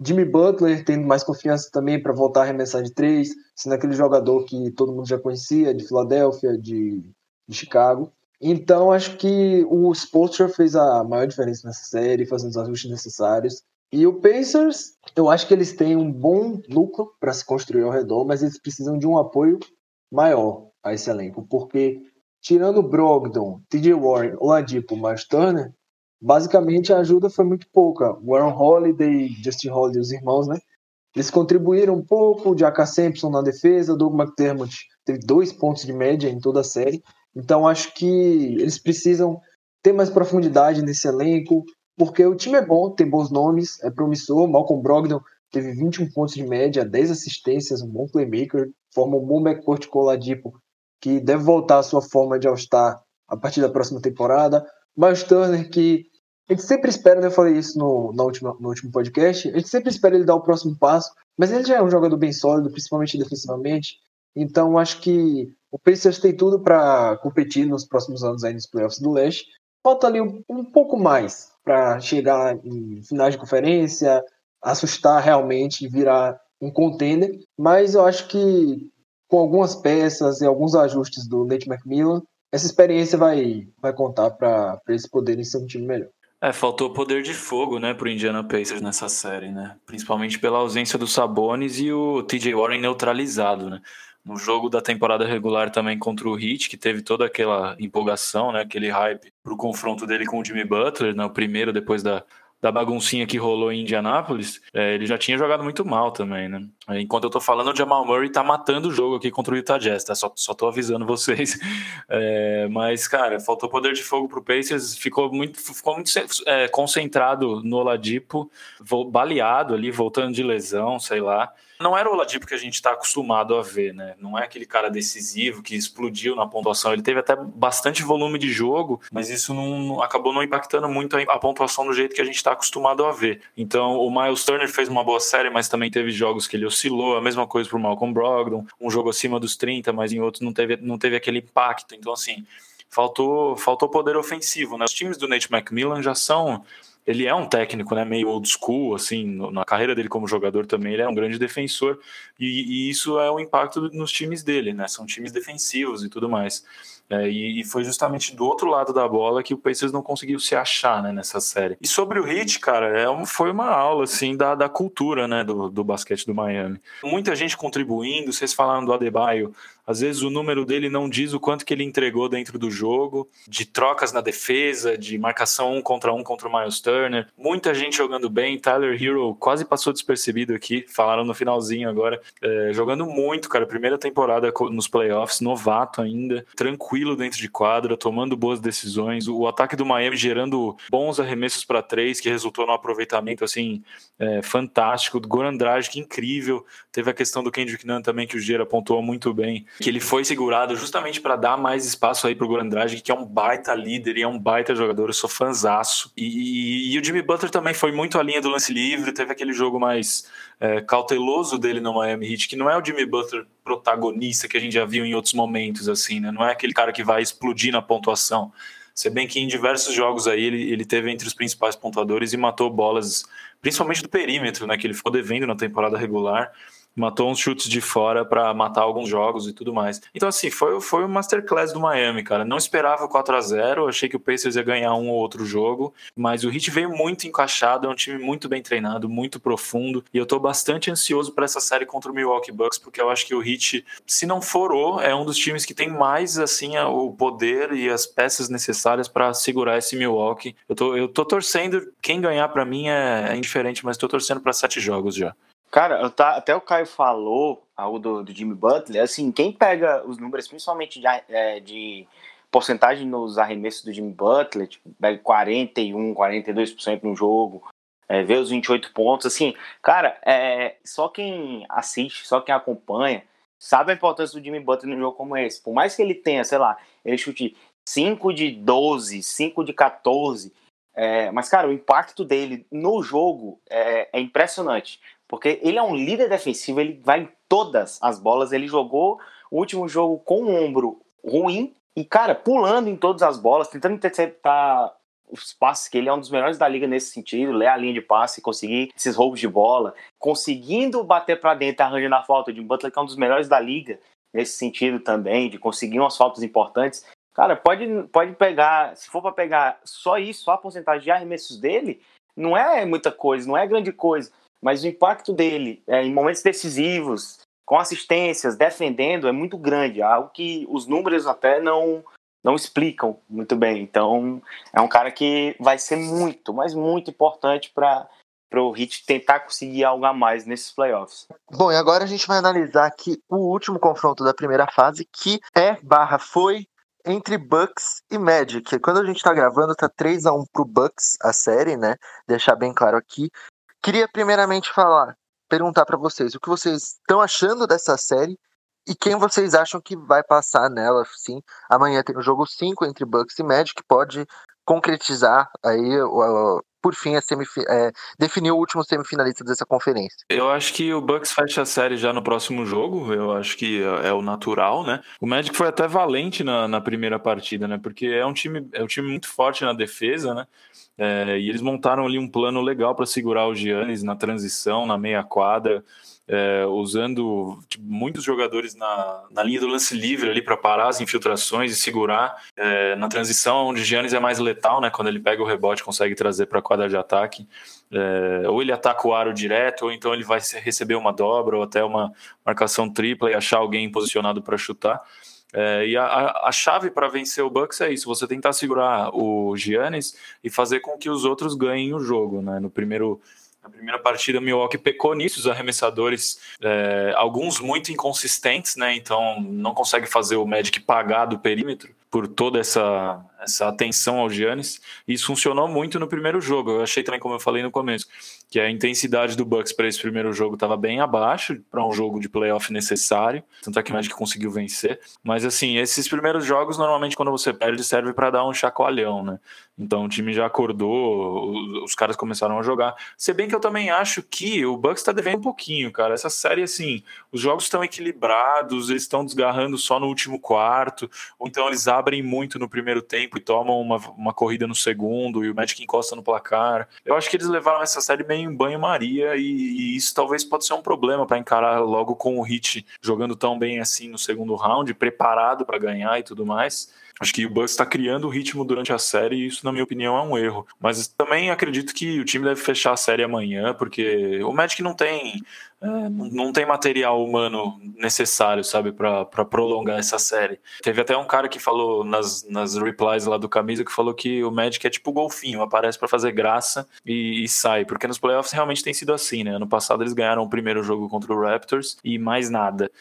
Jimmy Butler tendo mais confiança também para voltar a arremessar de três, sendo aquele jogador que todo mundo já conhecia, de Filadélfia, de, de Chicago. Então acho que o Spolstra fez a maior diferença nessa série, fazendo os ajustes necessários. E o Pacers, eu acho que eles têm um bom núcleo para se construir ao redor, mas eles precisam de um apoio maior a esse elenco, porque tirando Brogdon, TJ Warren, Oladipo, Miles Turner, basicamente a ajuda foi muito pouca. Warren Holiday, Justin Holiday, os irmãos, né? Eles contribuíram um pouco, Jaka Sampson na defesa, Doug McDermott teve dois pontos de média em toda a série. Então acho que eles precisam ter mais profundidade nesse elenco, porque o time é bom, tem bons nomes, é promissor. Malcolm Brogdon teve 21 pontos de média, 10 assistências, um bom playmaker, forma um bom backcourt com o Ladipo, que deve voltar à sua forma de All-Star a partir da próxima temporada. Miles Turner, que a gente sempre espera, né, eu falei isso no, último, no último podcast, a gente sempre espera ele dar o próximo passo, mas ele já é um jogador bem sólido, principalmente defensivamente, então acho que o Pacers tem tudo para competir nos próximos anos aí nos playoffs do leste. Falta ali um, um pouco mais para chegar em finais de conferência, assustar realmente e virar um contender, mas eu acho que com algumas peças e alguns ajustes do Nate McMillan, essa experiência vai, vai contar para eles poderem ser um time melhor. É, faltou poder de fogo, né, pro Indiana Pacers nessa série, né? Principalmente pela ausência do Sabonis e o TJ Warren neutralizado, né? No jogo da temporada regular também contra o Heat, que teve toda aquela empolgação, né, aquele hype pro confronto dele com o Jimmy Butler, né, o primeiro depois da, da baguncinha que rolou em Indianápolis, é, ele já tinha jogado muito mal também, né? Enquanto eu tô falando, o Jamal Murray tá matando o jogo aqui contra o Utah Jazz, tá? Só, só tô avisando vocês. É, mas, cara, faltou poder de fogo pro Pacers, ficou muito, ficou muito é, concentrado no Oladipo, baleado ali, voltando de lesão, sei lá não era o Oladipo que a gente está acostumado a ver, né? Não é aquele cara decisivo que explodiu na pontuação. Ele teve até bastante volume de jogo, mas isso não, acabou não impactando muito a, pontuação do jeito que a gente está acostumado a ver. Então, o Miles Turner fez uma boa série, mas também teve jogos que ele oscilou. A mesma coisa para o Malcolm Brogdon, um jogo acima dos 30, mas em outros não teve, não teve aquele impacto. Então, assim, faltou, faltou poder ofensivo, né? Os times do Nate McMillan já são ele é um técnico, né, meio old school, assim, na carreira dele como jogador também, ele é um grande defensor, e, e isso é o impacto nos times dele, né, são times defensivos e tudo mais. É, e, e, foi justamente do outro lado da bola que o Pacers não conseguiu se achar né, nessa série. E sobre o Heat, cara, é um, foi uma aula assim da, da cultura né, do, do basquete do Miami. Muita gente contribuindo, vocês falaram do Adebayo, às vezes o número dele não diz o quanto que ele entregou dentro do jogo, de trocas na defesa, de marcação um contra um contra o Miles Turner. Muita gente jogando bem. Tyler Hero quase passou despercebido aqui, falaram no finalzinho agora. É, jogando muito, cara. Primeira temporada nos playoffs, novato ainda, tranquilo dentro de quadra, tomando boas decisões. O ataque do Miami gerando bons arremessos para três, que resultou num aproveitamento assim é, fantástico. Do Goran Dragic, incrível. Teve a questão do Kendrick Nunn também, que o Gera apontou muito bem que ele foi segurado justamente para dar mais espaço aí pro Goran que é um baita líder e é um baita jogador, eu sou fanzaço. E, e, e, o Jimmy Butler também foi muito a linha do lance livre, teve aquele jogo mais é, cauteloso dele no Miami Heat, que não é o Jimmy Butler protagonista que a gente já viu em outros momentos, assim, né? Não é aquele cara que vai explodir na pontuação. Se bem que em diversos jogos aí ele, ele teve entre os principais pontuadores e matou bolas, principalmente do perímetro, né? Que ele ficou devendo na temporada regular matou uns chutes de fora para matar alguns jogos e tudo mais. Então, assim, foi, foi o masterclass do Miami, cara. Não esperava 4 a 0 achei que o Pacers ia ganhar um ou outro jogo, mas o Heat veio muito encaixado, é um time muito bem treinado, muito profundo, e eu tô bastante ansioso para essa série contra o Milwaukee Bucks, porque eu acho que o Heat, se não for o, é um dos times que tem mais, assim, o poder e as peças necessárias para segurar esse Milwaukee. Eu tô, eu tô torcendo, quem ganhar para mim é, é indiferente, mas tô torcendo para sete jogos já. Cara, tá, até o Caio falou algo do, do Jimmy Butler, assim, quem pega os números, principalmente de, é, de porcentagem nos arremessos do Jimmy Butler, tipo, pega 41, 42% no jogo, é, vê os 28 pontos, assim, cara, é, só quem assiste, só quem acompanha, sabe a importância do Jimmy Butler num jogo como esse. Por mais que ele tenha, sei lá, ele chute 5 de 12, 5 de 14, É, mas, cara, o impacto dele no jogo é, é, impressionante. Porque ele é um líder defensivo, ele vai em todas as bolas. Ele jogou o último jogo com o ombro ruim e, cara, pulando em todas as bolas, tentando interceptar os passes, que ele é um dos melhores da liga nesse sentido, ler a linha de passe, conseguir esses roubos de bola, conseguindo bater para dentro, arranjando a falta de Butler, que é um dos melhores da liga nesse sentido também, de conseguir umas faltas importantes. Cara, pode, pode pegar, se for para pegar só isso, só a porcentagem de arremessos dele, não é muita coisa, não é grande coisa, mas o impacto dele é, em momentos decisivos, com assistências, defendendo, é muito grande, algo que os números até não não explicam muito bem. Então, é um cara que vai ser muito, mas muito importante para para o Heat tentar conseguir algo a mais nesses playoffs. Bom, e agora a gente vai analisar aqui o último confronto da primeira fase, que é barra foi entre Bucks e Magic. Quando a gente está gravando, tá 3 a 1 pro Bucks a série, né? Deixar bem claro aqui. Queria primeiramente falar, perguntar para vocês o que vocês estão achando dessa série e quem vocês acham que vai passar nela, sim? Amanhã tem o jogo 5 entre Bucks e Magic, pode concretizar aí, por fim, a é, definir o último semifinalista dessa conferência. Eu acho que o Bucks fecha a série já no próximo jogo, eu acho que é, é o natural, né? O Magic foi até valente na, na primeira partida, né? Porque é um time, é um time muito forte na defesa, né? É, e eles montaram ali um plano legal para segurar o Giannis na transição, na meia quadra é, usando tipo, muitos jogadores na, na linha do lance livre ali para parar as infiltrações e segurar é, na transição, onde Giannis é mais letal, né? Quando ele pega o rebote, consegue trazer para a quadra de ataque. É, ou ele ataca o aro direto, ou então ele vai receber uma dobra ou até uma marcação tripla e achar alguém posicionado para chutar. É, e a, a chave para vencer o Bucks é isso: você tentar segurar o Giannis e fazer com que os outros ganhem o jogo. Né? No primeiro na primeira partida, Milwaukee pecou nisso, os arremessadores, é, alguns muito inconsistentes, né? Então não consegue fazer o Magic pagar do perímetro por toda essa, essa atenção ao Giannis. Isso funcionou muito no primeiro jogo. Eu achei também, como eu falei no começo, que a intensidade do Bucks para esse primeiro jogo estava bem abaixo para um jogo de playoff necessário, tanto é que o Magic conseguiu vencer. Mas assim, esses primeiros jogos normalmente quando você perde serve para dar um chacoalhão, né? Então o time já acordou, os caras começaram a jogar. Se bem que eu também acho que o Bucks está devendo um pouquinho, cara. Essa série assim, os jogos estão equilibrados, eles estão desgarrando só no último quarto, ou então eles abrem muito no primeiro tempo e tomam uma, uma corrida no segundo e o Magic encosta no placar. Eu acho que eles levaram essa série meio em banho-maria e, e, isso talvez pode ser um problema para encarar logo com o Hit jogando tão bem assim no segundo round, preparado para ganhar e tudo mais. Acho que o Bucks está criando o ritmo durante a série e isso, na minha opinião, é um erro. Mas também acredito que o time deve fechar a série amanhã, porque o Magic não tem é, não tem material humano necessário, sabe, para prolongar essa série. Teve até um cara que falou nas, nas replies lá do camisa que falou que o Magic é tipo golfinho, aparece para fazer graça e, e, sai, porque nos playoffs realmente tem sido assim, né? Ano passado eles ganharam o primeiro jogo contra o Raptors e mais nada.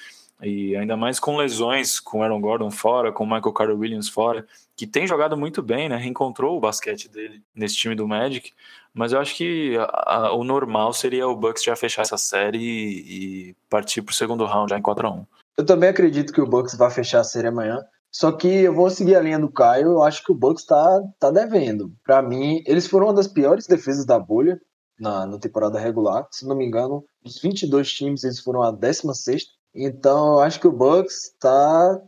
E ainda mais com lesões, com Aaron Gordon fora, com Michael Carter Williams fora, que tem jogado muito bem, né? Reencontrou o basquete dele nesse time do Magic. Mas eu acho que a, a, o normal seria o Bucks já fechar essa série e, e partir para o segundo round já em 4x1. Eu também acredito que o Bucks vai fechar a série amanhã. Só que eu vou seguir a linha do Caio. Eu acho que o Bucks tá, tá devendo. Para mim, eles foram uma das piores defesas da bolha na, na temporada regular. Se não me engano, dos 22 times, eles foram a 16. Então, eu acho que o Bucks tá,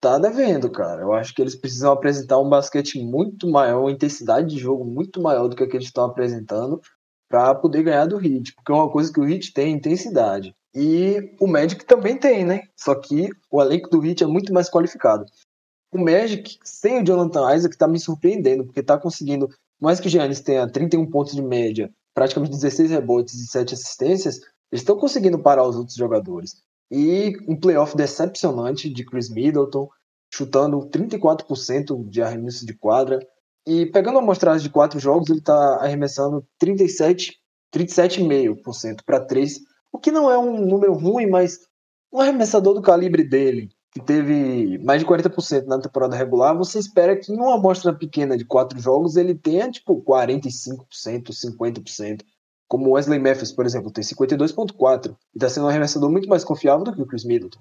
tá devendo, cara. Eu acho que eles precisam apresentar um basquete muito maior, uma intensidade de jogo muito maior do que, a que eles estão apresentando para poder ganhar do Heat. Porque é uma coisa que o Heat tem intensidade. E o Magic também tem, né? Só que o elenco do Heat é muito mais qualificado. O Magic, sem o Jonathan Isaac, tá me surpreendendo, porque tá conseguindo, mais que o Giannis tenha 31 pontos de média, praticamente 16 rebotes e 7 assistências, eles estão conseguindo parar os outros jogadores. E um playoff decepcionante de Chris Middleton, chutando 34% de arremesso de quadra. E pegando a amostragem de quatro jogos, ele está arremessando 37, 37,5% para três, o que não é um número ruim, mas um arremessador do calibre dele, que teve mais de 40% na temporada regular, você espera que em uma amostra pequena de quatro jogos ele tenha tipo 45%, 50% como Wesley Matthews, por exemplo, tem 52.4 e está sendo um arremessador muito mais confiável do que o Chris Middleton.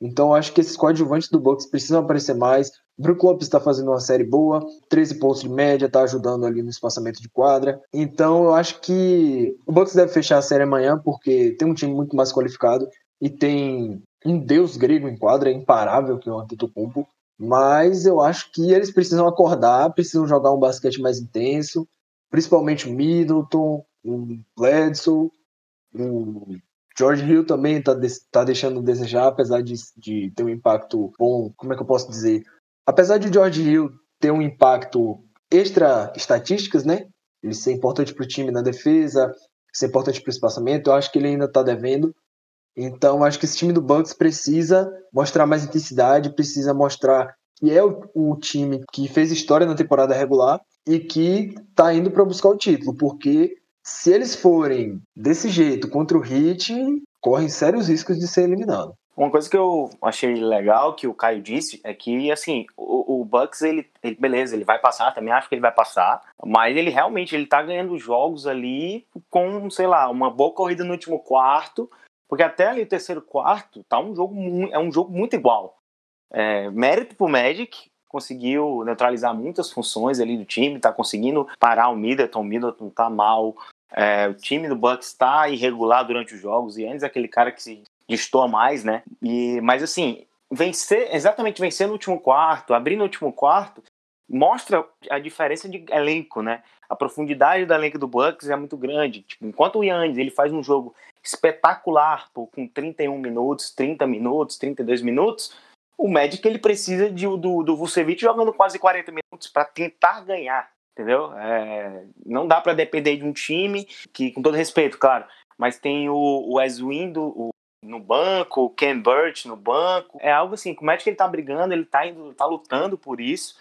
Então acho que esses coadjuvantes do Bucks precisam aparecer mais. Brook Lopes está fazendo uma série boa, 13 pontos de média, está ajudando ali no espaçamento de quadra. Então eu acho que o Bucks deve fechar a série amanhã, porque tem um time muito mais qualificado e tem um deus grego em quadra, é imparável, que é o Antetokounmpo. Mas eu acho que eles precisam acordar, precisam jogar um basquete mais intenso, principalmente o Middleton, o Bledsoe, o George Hill também está tá deixando a desejar, apesar de, de ter um impacto bom. Como é que eu posso dizer? Apesar de George Hill ter um impacto extra estatísticas, né? Ele ser importante para o time na defesa, ser importante para o espaçamento, eu acho que ele ainda está devendo. Então, acho que esse time do Bucks precisa mostrar mais intensidade, precisa mostrar que é o, o time que fez história na temporada regular e que está indo para buscar o título, porque se eles forem desse jeito contra o Heat, correm sérios riscos de ser eliminado. Uma coisa que eu achei legal que o Caio disse é que, assim, o, o Bucks, ele, ele, beleza, ele vai passar, também acho que ele vai passar, mas ele realmente, ele tá ganhando jogos ali com, sei lá, uma boa corrida no último quarto, porque até ali o terceiro quarto tá um jogo, é um jogo muito igual. É, mérito pro Magic, conseguiu neutralizar muitas funções ali do time, tá conseguindo parar o Middleton, o Middleton tá mal, é, o time do Bucks está irregular durante os jogos e antes aquele cara que se destoa mais, né? E, mas assim, vencer, exatamente vencer no último quarto, abrir no último quarto, mostra a diferença de elenco, né? A profundidade do elenco do Bucks é muito grande. Tipo, enquanto o Yannis ele faz um jogo espetacular pô, com 31 minutos, 30 minutos, 32 minutos, o Magic ele precisa de, do, do Vucevic jogando quase 40 minutos para tentar ganhar entendeu? É, não dá para depender de um time que, com todo respeito, claro, mas tem o, o Eswin do, no banco, o Ken Burt no banco. É algo assim, como é que ele tá brigando, ele tá indo, tá lutando por isso,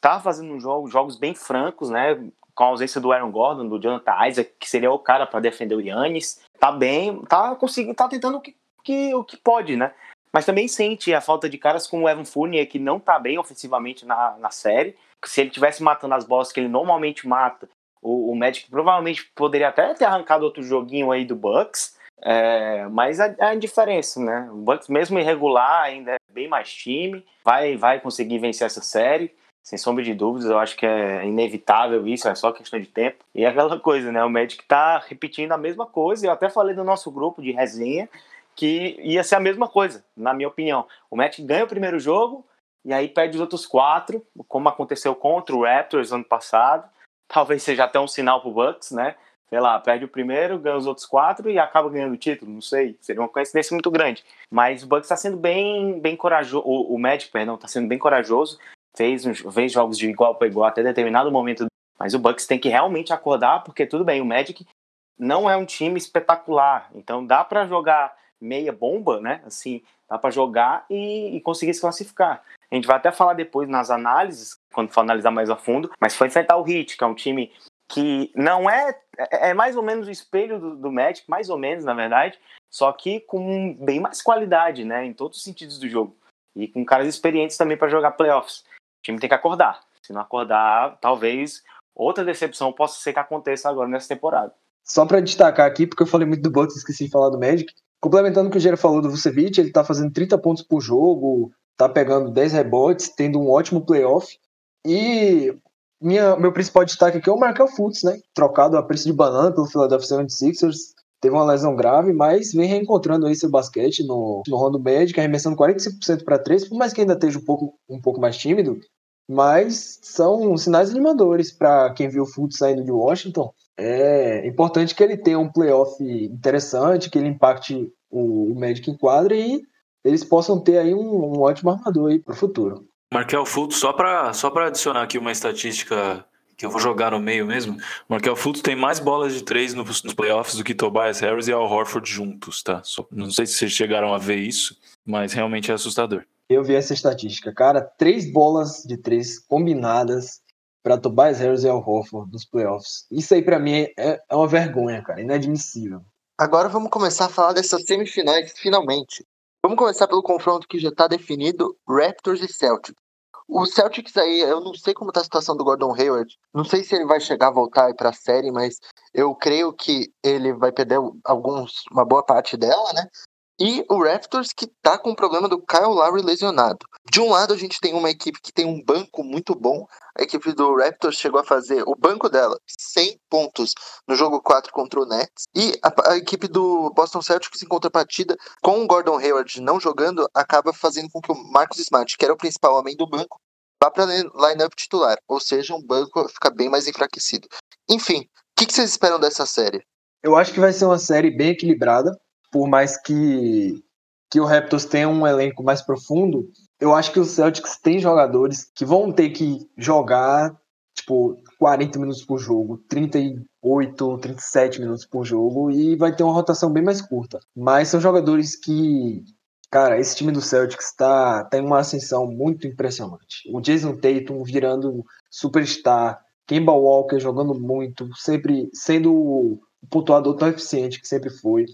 tá fazendo um jogo, jogos bem francos, né? Com a ausência do Aaron Gordon, do Jonathan Isaac, que seria o cara para defender o Yannis. Tá bem, tá conseguindo, tá tentando o que, que, o que pode, né? Mas também sente a falta de caras como o Evan Fournier, que não tá bem ofensivamente na, na série se ele tivesse matando as bolas que ele normalmente mata, o, o Magic provavelmente poderia até ter arrancado outro joguinho aí do Bucks, é, mas a, a diferença, né? O Bucks, mesmo irregular, ainda é bem mais time, vai, vai conseguir vencer essa série, sem sombra de dúvidas. Eu acho que é inevitável isso, é só questão de tempo. E é aquela coisa, né? O Magic tá repetindo a mesma coisa. Eu até falei no nosso grupo de resenha que ia ser a mesma coisa, na minha opinião. O Magic ganha o primeiro jogo, e aí perde os outros quatro, como aconteceu contra o Raptors ano passado. Talvez seja até um sinal pro Bucks, né? Sei lá, perde o primeiro, ganha os outros quatro e acaba ganhando o título, não sei. Seria uma coincidência muito grande. Mas o Bucks está sendo bem, bem corajoso, o, Magic, perdão, está sendo bem corajoso. Fez, fez jogos de igual para igual até determinado momento. Mas o Bucks tem que realmente acordar, porque tudo bem, o Magic não é um time espetacular. Então dá para jogar meia bomba, né? Assim, dá para jogar e, e conseguir se classificar. A gente vai até falar depois nas análises, quando for analisar mais a fundo, mas foi enfrentar o Heat, que é um time que não é. É, é mais ou menos o espelho do, do Magic, mais ou menos, na verdade, só que com bem mais qualidade, né, em todos os sentidos do jogo. E com caras experientes também para jogar playoffs. O time tem que acordar. Se não acordar, talvez outra decepção possa ser que aconteça agora nessa temporada. Só para destacar aqui, porque eu falei muito do Bucks, esqueci de falar do Magic. Complementando o que o Gera falou do Vucevic, ele tá fazendo 30 pontos por jogo, tá pegando 10 rebotes, tendo um ótimo playoff. E minha, meu principal destaque aqui é o Markel Fultz, né? Trocado a preço de banana pelo Philadelphia 76ers. Teve uma lesão grave, mas vem reencontrando aí seu basquete no, no Rondo Magic, arremessando 45% para 3, por mais que ainda esteja um pouco, um pouco mais tímido. Mas são sinais animadores para quem viu o Fultz saindo de Washington. É importante que ele tenha um playoff interessante, que ele impacte o, o Magic em quadra e eles possam ter aí um, um ótimo armador aí pro futuro. Markel Fultz, só para só adicionar aqui uma estatística que eu vou jogar no meio mesmo, Markel Fultz tem mais bolas de três nos, nos playoffs do que Tobias Harris e Al Horford juntos, tá? Só, não sei se vocês chegaram a ver isso, mas realmente é assustador. Eu vi essa estatística, cara, três bolas de três combinadas para Tobias Harris e Al Horford nos playoffs. Isso aí para mim é, é uma vergonha, cara, inadmissível. Agora vamos começar a falar dessas semifinais finalmente. Vamos começar pelo confronto que já está definido, Raptors e Celtics. O Celtics aí, eu não sei como está a situação do Gordon Hayward. Não sei se ele vai chegar a voltar para a série, mas eu creio que ele vai perder alguns, uma boa parte dela, né? E o Raptors que tá com o problema do Kyle Lowry lesionado. De um lado a gente tem uma equipe que tem um banco muito bom, a equipe do Raptors chegou a fazer o banco dela 100 pontos no jogo 4 contra o Nets, e a, a equipe do Boston Celtics em contrapartida com o Gordon Hayward não jogando, acaba fazendo com que o Marcus Smart, que era o principal homem do banco, vá para lineup titular, ou seja, um banco fica bem mais enfraquecido. Enfim, o que, que vocês esperam dessa série? Eu acho que vai ser uma série bem equilibrada por mais que, que o Raptors tenha um elenco mais profundo, eu acho que o Celtics tem jogadores que vão ter que jogar tipo 40 minutos por jogo, 38, 37 minutos por jogo e vai ter uma rotação bem mais curta. Mas são jogadores que, cara, esse time do Celtics tá tem uma ascensão muito impressionante. O Jason Tatum virando superstar, Kemba Walker jogando muito, sempre sendo o pontuador tão eficiente que sempre foi.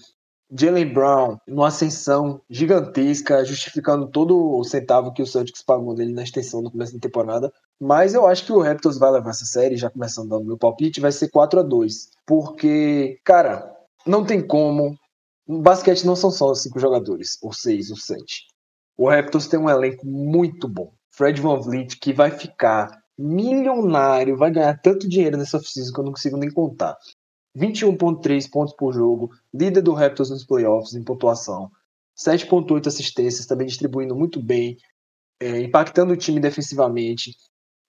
Jalen Brown numa ascensão gigantesca, justificando todo o centavo que o Celtics pagou nele na extensão no começo da temporada. Mas eu acho que o Raptors vai levar essa série, já começando dando meu palpite, vai ser 4 a 2 Porque, cara, não tem como. Basquete não são só cinco jogadores, ou seis, ou sete. O Raptors tem um elenco muito bom. Fred Van Vliet, que vai ficar milionário, vai ganhar tanto dinheiro nessa oficina que eu não consigo nem contar. 21,3 pontos por jogo, líder do Raptors nos playoffs em pontuação, 7,8 assistências, também distribuindo muito bem, é, impactando o time defensivamente.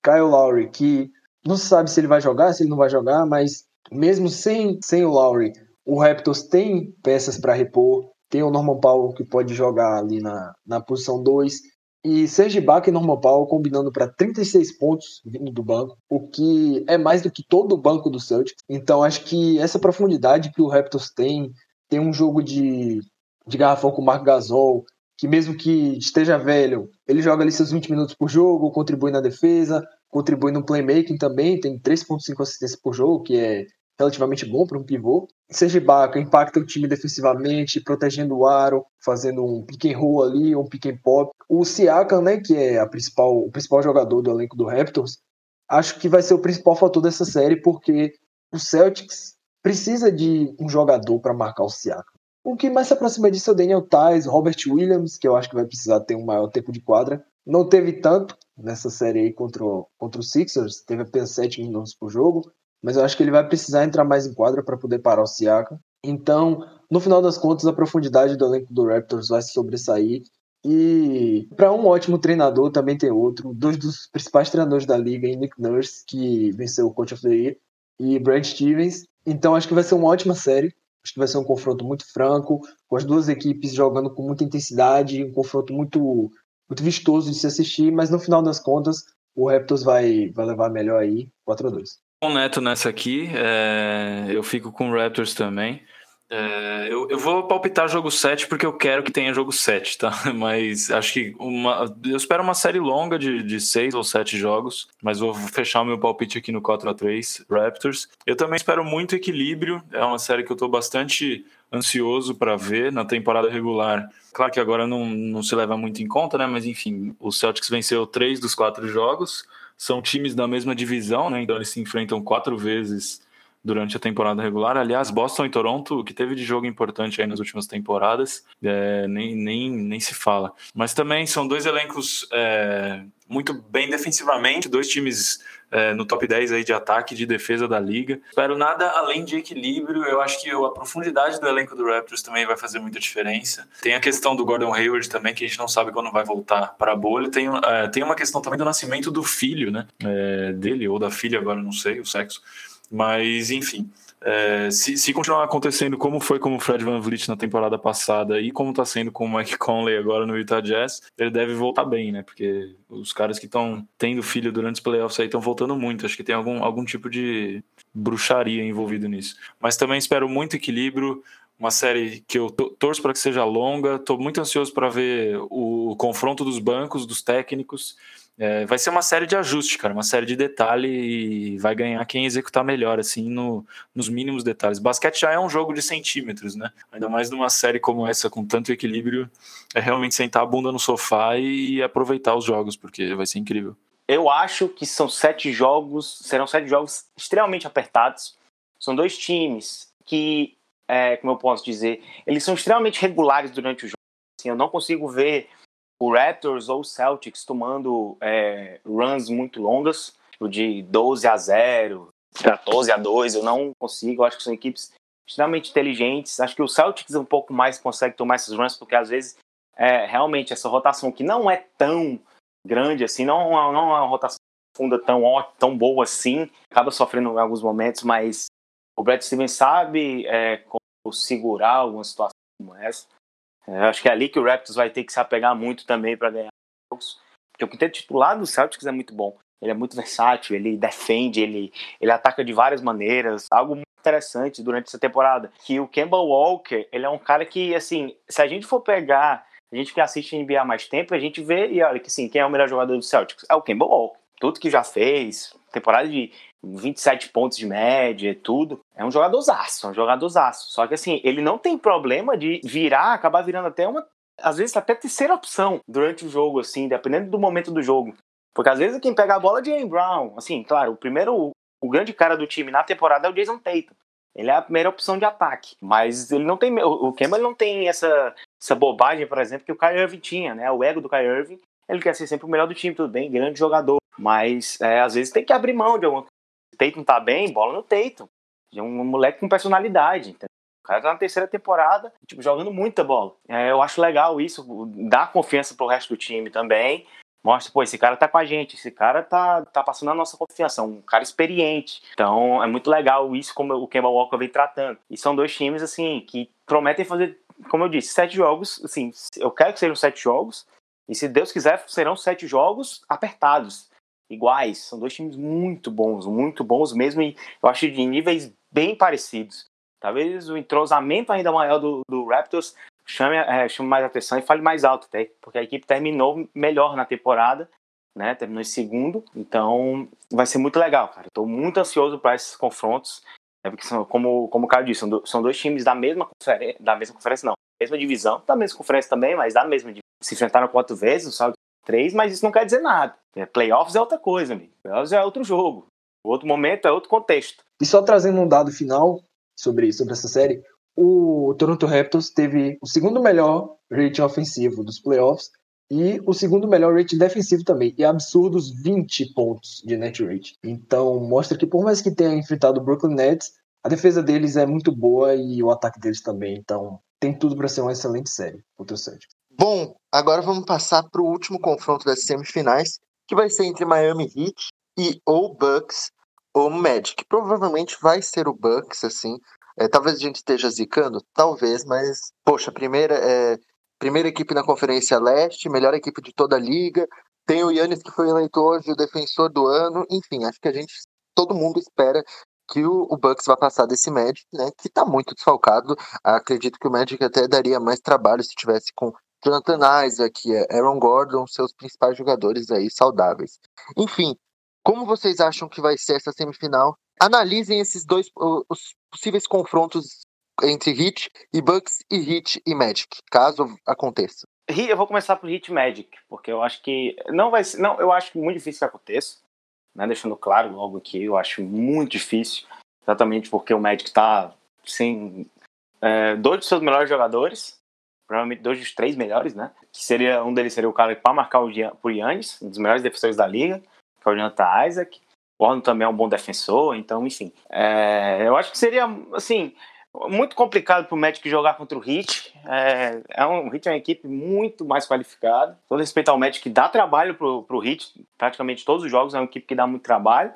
Kyle Lowry, que não se sabe se ele vai jogar, se ele não vai jogar, mas mesmo sem, sem o Lowry, o Raptors tem peças para repor. Tem o Norman Powell que pode jogar ali na, na posição 2. E Serge Ibaka e Norman Powell combinando para 36 pontos vindo do banco, o que é mais do que todo o banco do Celtics. Então acho que essa profundidade que o Raptors tem, tem um jogo de, de garrafão com o Mark Gasol, que mesmo que esteja velho, ele joga ali seus 20 minutos por jogo, contribui na defesa, contribui no playmaking também, tem 3.5 assistências por jogo, que é relativamente bom para um pivô. Serge Ibaka impacta o time defensivamente, protegendo o aro, fazendo um pick and roll ali, um pick and pop. O Siakam, né, que é a principal, o principal jogador do elenco do Raptors, acho que vai ser o principal fator dessa série, porque o Celtics precisa de um jogador para marcar o Siakam. O que mais se aproxima disso é o Daniel Tais, Robert Williams, que eu acho que vai precisar ter um maior tempo de quadra. Não teve tanto nessa série aí contra o, contra o Sixers, teve apenas 7 minutos por jogo mas eu acho que ele vai precisar entrar mais em quadra para poder parar o Siaka. Então, no final das contas, a profundidade do elenco do Raptors vai se sobressair. E para um ótimo treinador também tem outro, dois dos principais treinadores da liga, Nick Nurse, que venceu o Coach of the Year, e Brad Stevens. Então acho que vai ser uma ótima série. Acho que vai ser um confronto muito franco, com as duas equipes jogando com muita intensidade, um confronto muito, muito vistoso de se assistir, mas no final das contas, o Raptors vai, vai levar melhor aí, 4 a 2 com o Neto nessa aqui, é, eu fico com o Raptors também. É, eu, eu, vou palpitar jogo 7 porque eu quero que tenha jogo 7, tá? Mas acho que uma, eu espero uma série longa de, de 6 ou 7 jogos, mas vou fechar o meu palpite aqui no 4x3 Raptors. Eu também espero muito equilíbrio, é uma série que eu tô bastante ansioso para ver na temporada regular. Claro que agora não, não se leva muito em conta, né? Mas enfim, o Celtics venceu 3 dos 4 jogos são times da mesma divisão, né? Então eles se enfrentam quatro vezes durante a temporada regular. Aliás, Boston e Toronto, que teve de jogo importante aí nas últimas temporadas, é, nem, nem, nem se fala. Mas também são dois elencos é, muito bem defensivamente, dois times é, no top 10 aí de ataque e de defesa da liga. Espero nada além de equilíbrio. Eu acho que a profundidade do elenco do Raptors também vai fazer muita diferença. Tem a questão do Gordon Hayward também, que a gente não sabe quando vai voltar para a bolha. Tem, é, tem uma questão também do nascimento do filho, né? É, dele ou da filha, agora não sei o sexo. Mas, enfim, é, se, se, continuar acontecendo como foi com o Fred Van Vliet na temporada passada e como está sendo com o Mike Conley agora no Utah Jazz, ele deve voltar bem, né? Porque os caras que estão tendo filho durante os playoffs aí estão voltando muito. Acho que tem algum, algum tipo de bruxaria envolvido nisso. Mas também espero muito equilíbrio. Uma série que eu torço para que seja longa. Estou muito ansioso para ver o confronto dos bancos, dos técnicos é, vai ser uma série de ajuste, cara, uma série de detalhe e vai ganhar quem executar melhor, assim, no, nos mínimos detalhes. Basquete já é um jogo de centímetros, né? Ainda mais numa série como essa, com tanto equilíbrio, é realmente sentar a bunda no sofá e aproveitar os jogos, porque vai ser incrível. Eu acho que são sete jogos, serão sete jogos extremamente apertados. São dois times que é, como eu posso dizer, eles são extremamente regulares durante o jogo. Assim, eu não consigo ver o Raptors ou o Celtics tomando é, runs muito longas, de 12 a 0, 14 a 2, eu não consigo. Eu acho que são equipes extremamente inteligentes. Acho que o Celtics um pouco mais consegue tomar esses runs, porque às vezes é, realmente essa rotação que não é tão grande assim, não, não é uma rotação funda tão, tão boa assim, acaba sofrendo em alguns momentos, mas o Brad Stevens sabe é, como segurar alguma situação como essa. É, acho que é ali que o Raptors vai ter que se apegar muito também para ganhar jogos. Porque o quinteto titular do Celtics é muito bom. Ele é muito versátil, ele defende, ele, ele ataca de várias maneiras. Algo muito interessante durante essa temporada. Que o Kemba Walker, ele é um cara que, assim, se a gente for pegar, a gente que assiste NBA há mais tempo, a gente vê e olha que, assim, quem é o melhor jogador do Celtics? É o Kemba Walker. Tudo que já fez, temporada de 27 pontos de média, tudo. É um jogadorzaço, é um jogadorzaço. Só que assim, ele não tem problema de virar, acabar virando até uma, às vezes até terceira opção durante o jogo, assim, dependendo do momento do jogo. Porque às vezes quem pega a bola é Jalen Brown. Assim, claro, o primeiro, o grande cara do time na temporada é o Jason Tatum. Ele é a primeira opção de ataque. Mas ele não tem. O Kemba não tem essa, essa bobagem, por exemplo, que o Kyrie Irving tinha, né? O ego do Kyrie Irving. Ele quer ser sempre o melhor do time, tudo bem, grande jogador. Mas é, às vezes tem que abrir mão de alguma Tatum tá bem, bola no Tatum. É um moleque com personalidade, entendeu? O cara tá na terceira temporada, tipo, jogando muita bola. É, eu acho legal isso, dá confiança pro resto do time também. Mostra, pô, esse cara tá com a gente, esse cara tá, tá passando a nossa confiança, um cara experiente. Então é muito legal isso como o Kemba Walker vem tratando. E são dois times, assim, que prometem fazer, como eu disse, sete jogos, assim, eu quero que sejam sete jogos, e se Deus quiser, serão sete jogos apertados iguais. São dois times muito bons, muito bons mesmo, e eu acho de níveis bem parecidos. Talvez o entrosamento ainda maior do, do Raptors chame, é, chame mais atenção e fale mais alto, até, porque a equipe terminou melhor na temporada, né? Terminou em segundo, então vai ser muito legal, cara. Estou muito ansioso para esses confrontos, né, porque são, como, como o cara disse, são, do, são dois times da mesma conferência, da mesma conferência não, mesma divisão, da mesma conferência também, mas da mesma divisão. Se enfrentaram quatro vezes, saldo três, mas isso não quer dizer nada. É, playoffs é outra coisa, amigo. Playoffs é outro jogo. Outro momento é outro contexto. E só trazendo um dado final sobre, sobre essa série, o Toronto Raptors teve o segundo melhor rating ofensivo dos playoffs e o segundo melhor rating defensivo também. E absurdos 20 pontos de net rate. Então mostra que por mais que tenha enfrentado o Brooklyn Nets, a defesa deles é muito boa e o ataque deles também. Então tem tudo para ser uma excelente série contra o Celtics. Bom, agora vamos passar para o último confronto das semifinais, que vai ser entre Miami Heat e ou Bucks ou Magic. Provavelmente vai ser o Bucks, assim. É, talvez a gente esteja zicando, talvez, mas, poxa, primeira, é, primeira equipe na Conferência Leste, melhor equipe de toda a liga. Tem o Yannis que foi eleito hoje o defensor do ano. Enfim, acho que a gente, todo mundo espera que o, o Bucks vai passar desse Magic, né? Que tá muito desfalcado. Acredito que o Magic até daria mais trabalho se tivesse com Jonathan Isaac, Aaron Gordon, seus principais jogadores aí saudáveis. Enfim, como vocês acham que vai ser essa semifinal? Analisem esses dois os possíveis confrontos entre Heat e Bucks e Heat e Magic, caso aconteça. Eu vou começar por Heat Magic, porque eu acho que não vai ser, não, eu acho muito difícil que aconteça, né, deixando claro logo aqui, eu acho muito difícil, exatamente porque o Magic está sem é, dois dos seus melhores jogadores, provavelmente dois dos três melhores, né? Que seria um deles seria o cara para marcar o por Yannis, um dos melhores defensores da liga, que é o Jonathan Isaac. O Gordon também é um bom defensor, então, enfim. É, eu acho que seria, assim, muito complicado para o Magic jogar contra o Heat. É, é um, o Heat é uma equipe muito mais qualificada. Todo respeito ao Magic, dá trabalho para o Heat, praticamente todos os jogos é uma equipe que dá muito trabalho.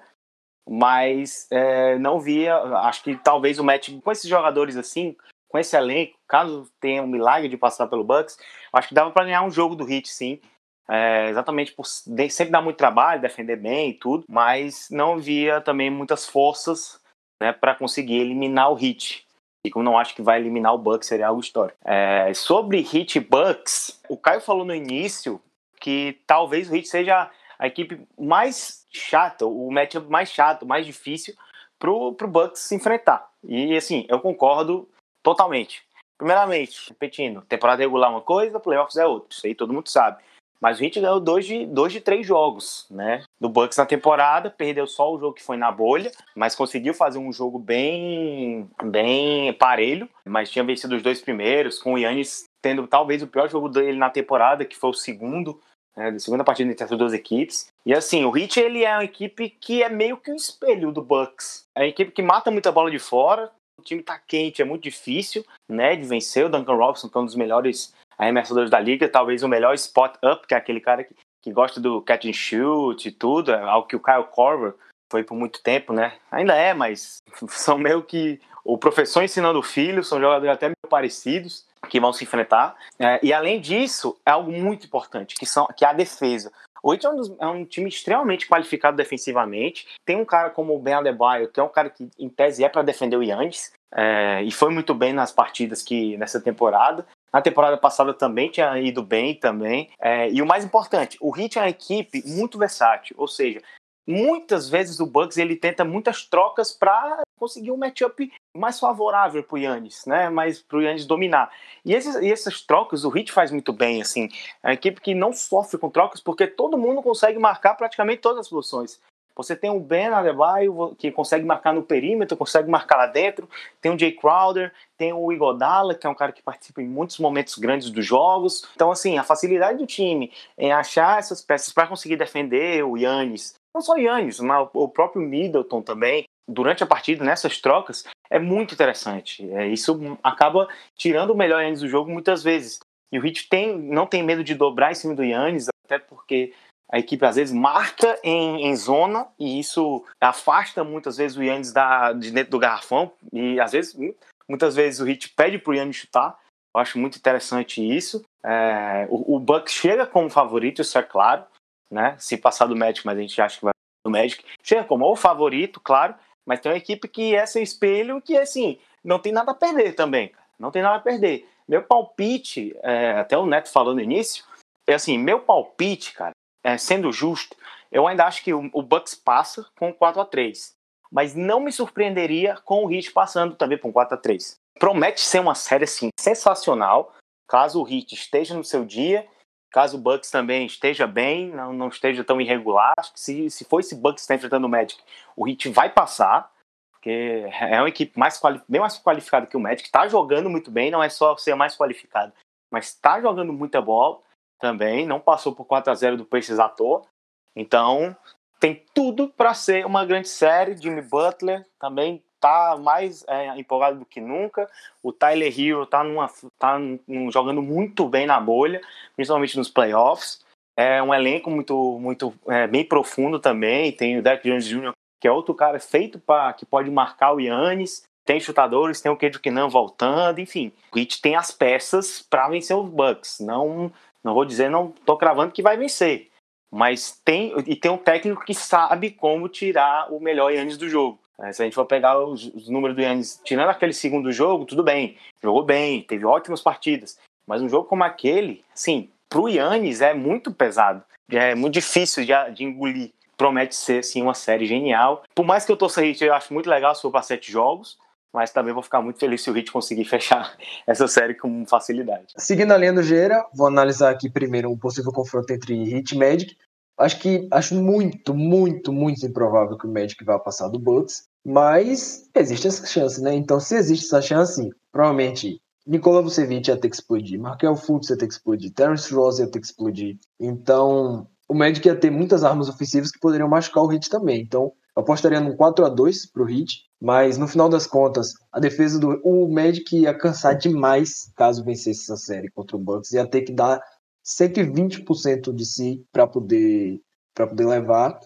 Mas é, não via, acho que talvez o Magic, com esses jogadores assim, com esse elenco, caso tenha um milagre de passar pelo Bucks, acho que dava para ganhar um jogo do Heat, sim. É, exatamente por sempre dar muito trabalho, defender bem e tudo, mas não via também muitas forças né, para conseguir eliminar o Heat. E como não acho que vai eliminar o Bucks, seria algo histórico. É, sobre Heat e Bucks, o Caio falou no início que talvez o Heat seja a equipe mais chata, o matchup mais chato, mais difícil pro, pro Bucks se enfrentar. E assim, eu concordo Totalmente. Primeiramente, repetindo, temporada regular é uma coisa, playoffs é outra. Isso aí todo mundo sabe. Mas o Heat ganhou dois de, dois de três jogos, né? do Bucks na temporada, perdeu só o jogo que foi na bolha, mas conseguiu fazer um jogo bem bem parelho, mas tinha vencido os dois primeiros, com o Yannis tendo talvez o pior jogo dele na temporada, que foi o segundo, né, da segunda partida entre as duas equipes. E assim, o Heat ele é uma equipe que é meio que um espelho do Bucks. É uma equipe que mata muita bola de fora, time tá quente, é muito difícil, né, de vencer o Duncan Robinson, que é um dos melhores arremessadores da liga, talvez o melhor spot up, que é aquele cara que que gosta do catch and shoot e tudo, é algo que o Kyle Korver foi por muito tempo, né? Ainda é, mas são meio que o professor ensinando o filho, são jogadores até meio parecidos que vão se enfrentar. É, e além disso, é algo muito importante, que, são, que é a defesa. O Heat é, um é um, time extremamente qualificado defensivamente. Tem um cara como o Ben Adebayo, que é um cara que, em tese, é para defender o Yannis. É, e foi muito bem nas partidas que nessa temporada. Na temporada passada também tinha ido bem também. É, e o mais importante, o Heat é uma equipe muito versátil, ou seja, muitas vezes o Bucks ele tenta muitas trocas para conseguir um matchup mais favorável para o Yannis, né? Mais para o Yannis dominar. E, esses, e essas trocas o Heat faz muito bem, assim. É uma equipe que não sofre com trocas porque todo mundo consegue marcar praticamente todas as posições. Você tem o Ben Adebayo, que consegue marcar no perímetro, consegue marcar lá dentro. Tem o Jay Crowder, tem o Igodala, que é um cara que participa em muitos momentos grandes dos jogos. Então, assim, a facilidade do time em achar essas peças para conseguir defender o Yannis, não só Yannis, mas o próprio Middleton também, durante a partida, nessas trocas, é muito interessante. É, isso acaba tirando o melhor Yannis do jogo muitas vezes. E o Heat tem, não tem medo de dobrar em cima do Yannis, até porque a equipe às vezes marca em, em, zona e isso afasta muitas vezes o Yannis da, de dentro do garrafão e às vezes muitas vezes o Hit pede para o Yannis chutar. Eu acho muito interessante isso. É, o, o Bucks chega como favorito, isso é claro, né? Se passar do Magic, mas a gente acha que vai do Magic, chega como o favorito, claro. Mas tem uma equipe que é seu espelho que assim não tem nada a perder também, não tem nada a perder. Meu palpite, é, até o Neto falou no início, é assim, meu palpite, cara, é, sendo justo, eu ainda acho que o, o Bucks passa com 4 a 3 mas não me surpreenderia com o Heat passando também um 4 a 3 Promete ser uma série assim, sensacional, caso o Heat esteja no seu dia, caso o Bucks também esteja bem, não, não esteja tão irregular. Acho que se, se for esse Bucks que está enfrentando o Magic, o Heat vai passar, porque é uma equipe mais bem mais qualificada que o Magic, está jogando muito bem, não é só ser mais qualificado, mas está jogando muita bola também, não passou por 4 a 0 do Pacers à toa. Então, tem tudo para ser uma grande série. Jimmy Butler também tá mais é, empolgado do que nunca. O Tyler Hero tá, numa, tá num, jogando muito bem na bolha, principalmente nos playoffs. É um elenco muito, muito é, bem profundo também. Tem o Derek Jones Jr., que é outro cara feito para que pode marcar o Yannis. Tem chutadores, tem o Kendrick Kinan voltando, enfim. O Heat tem as peças para vencer os Bucks. Não não vou dizer, não tô cravando que vai vencer. Mas tem. E tem um técnico que sabe como tirar o melhor Yannis do jogo. É, se a gente for pegar os, os números do Yannis, tirando aquele segundo jogo, tudo bem. Jogou bem, teve ótimas partidas. Mas um jogo como aquele, assim, pro Yannis é muito pesado. É muito difícil de, de engolir. Promete ser, assim, uma série genial. Por mais que eu torça Hit, eu acho muito legal se for para sete jogos mas também vou ficar muito feliz se o Hit conseguir fechar essa série com facilidade. Seguindo a linha do Geira, vou analisar aqui primeiro um possível confronto entre Hit e Magic. Acho que acho muito, muito, muito improvável que o Magic vá passar do Bucks, mas existe essa chance, né? Então, se existe essa chance, provavelmente Nikola Vucevic ia ter que explodir, Markel Fultz ia ter que explodir, Terence Ross ia ter que explodir. Então, o Magic ia ter muitas armas ofensivas que poderiam machucar o Hit também. Então, eu apostaria num 4 a 2 pro Heat, mas no final das contas, a defesa do o Magic ia cansar demais caso vencesse essa série contra o Bucks, ia ter que dar 120% de si para poder para poder levar.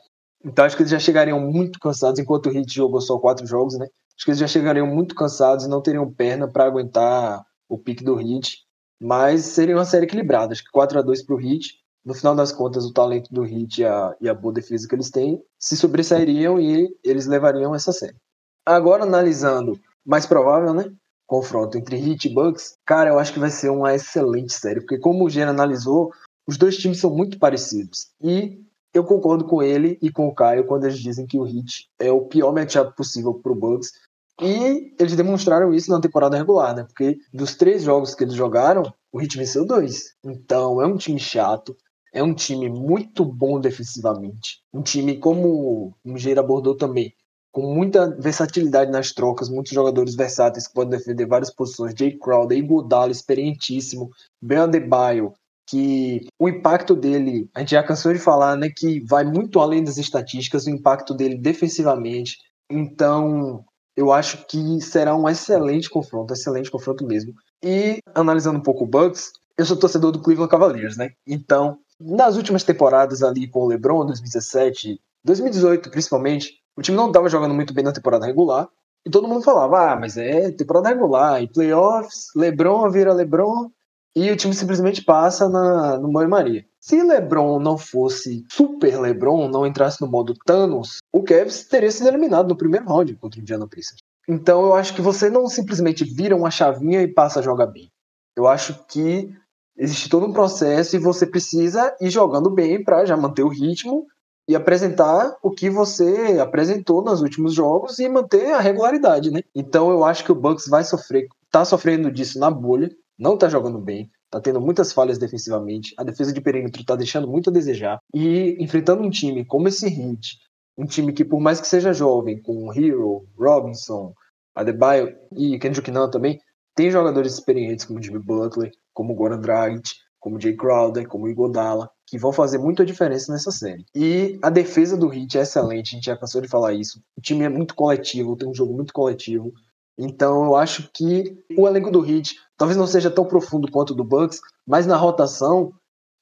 Então acho que eles já chegariam muito cansados, enquanto o Heat jogou só quatro jogos, né? Acho que eles já chegariam muito cansados e não teriam perna para aguentar o pique do Heat. Mas seria uma série equilibrada. Acho que 4 a 2 para o Heat no final das contas, o talento do Heat e a, e a boa defesa que eles têm se sobressairiam e eles levariam essa série. Agora, analisando, mais provável, né? Confronto entre Heat e Bucks, cara, eu acho que vai ser uma excelente série, porque como o Geno analisou, os dois times são muito parecidos. E eu concordo com ele e com o Caio quando eles dizem que o Heat é o pior matchup possível para o Bucks. E eles demonstraram isso na temporada regular, né? Porque dos três jogos que eles jogaram, o Heat venceu dois. Então é um time chato, é um time muito bom defensivamente. Um time, como o Geira abordou também, com muita versatilidade nas trocas, muitos jogadores versáteis que podem defender várias posições. Jay Crowder, Iguodala, experientíssimo. Ben Adebayo, que o impacto dele, a gente já cansou de falar, né, que vai muito além das estatísticas, o impacto dele defensivamente. Então, eu acho que será um excelente confronto, excelente confronto mesmo. E analisando um pouco o Bucks, eu sou torcedor do Cleveland Cavaliers, né? Então, nas últimas temporadas ali com o LeBron, 2017, 2018 principalmente, o time não estava jogando muito bem na temporada regular. E todo mundo falava, ah, mas é temporada regular, e playoffs, LeBron vira LeBron, e o time simplesmente passa na, no banho Maria. Se LeBron não fosse super LeBron, não entrasse no modo Thanos, o Cavs teria sido eliminado no primeiro round contra o Indiana Pacers. Então eu acho que você não simplesmente vira uma chavinha e passa a jogar bem. Eu acho que existe todo um processo e você precisa ir jogando bem para já manter o ritmo e apresentar o que você apresentou nos últimos jogos e manter a regularidade, né? Então eu acho que o Bucks vai sofrer, tá sofrendo disso na bolha não tá jogando bem, tá tendo muitas falhas defensivamente, a defesa de perímetro tá deixando muito a desejar, e enfrentando um time como esse Heat, um time que por mais que seja jovem, com Hero, Robinson, Adebayo e Kendrick Nunn também, tem jogadores experientes como Jimmy Butler, como Goran Dragic, como Jay Crowder, como Igodala, que vão fazer muita diferença nessa série. E a defesa do Heat é excelente, a gente já cansou de falar isso. O time é muito coletivo, tem um jogo muito coletivo. Então eu acho que o elenco do Heat talvez não seja tão profundo quanto o do Bucks, mas na rotação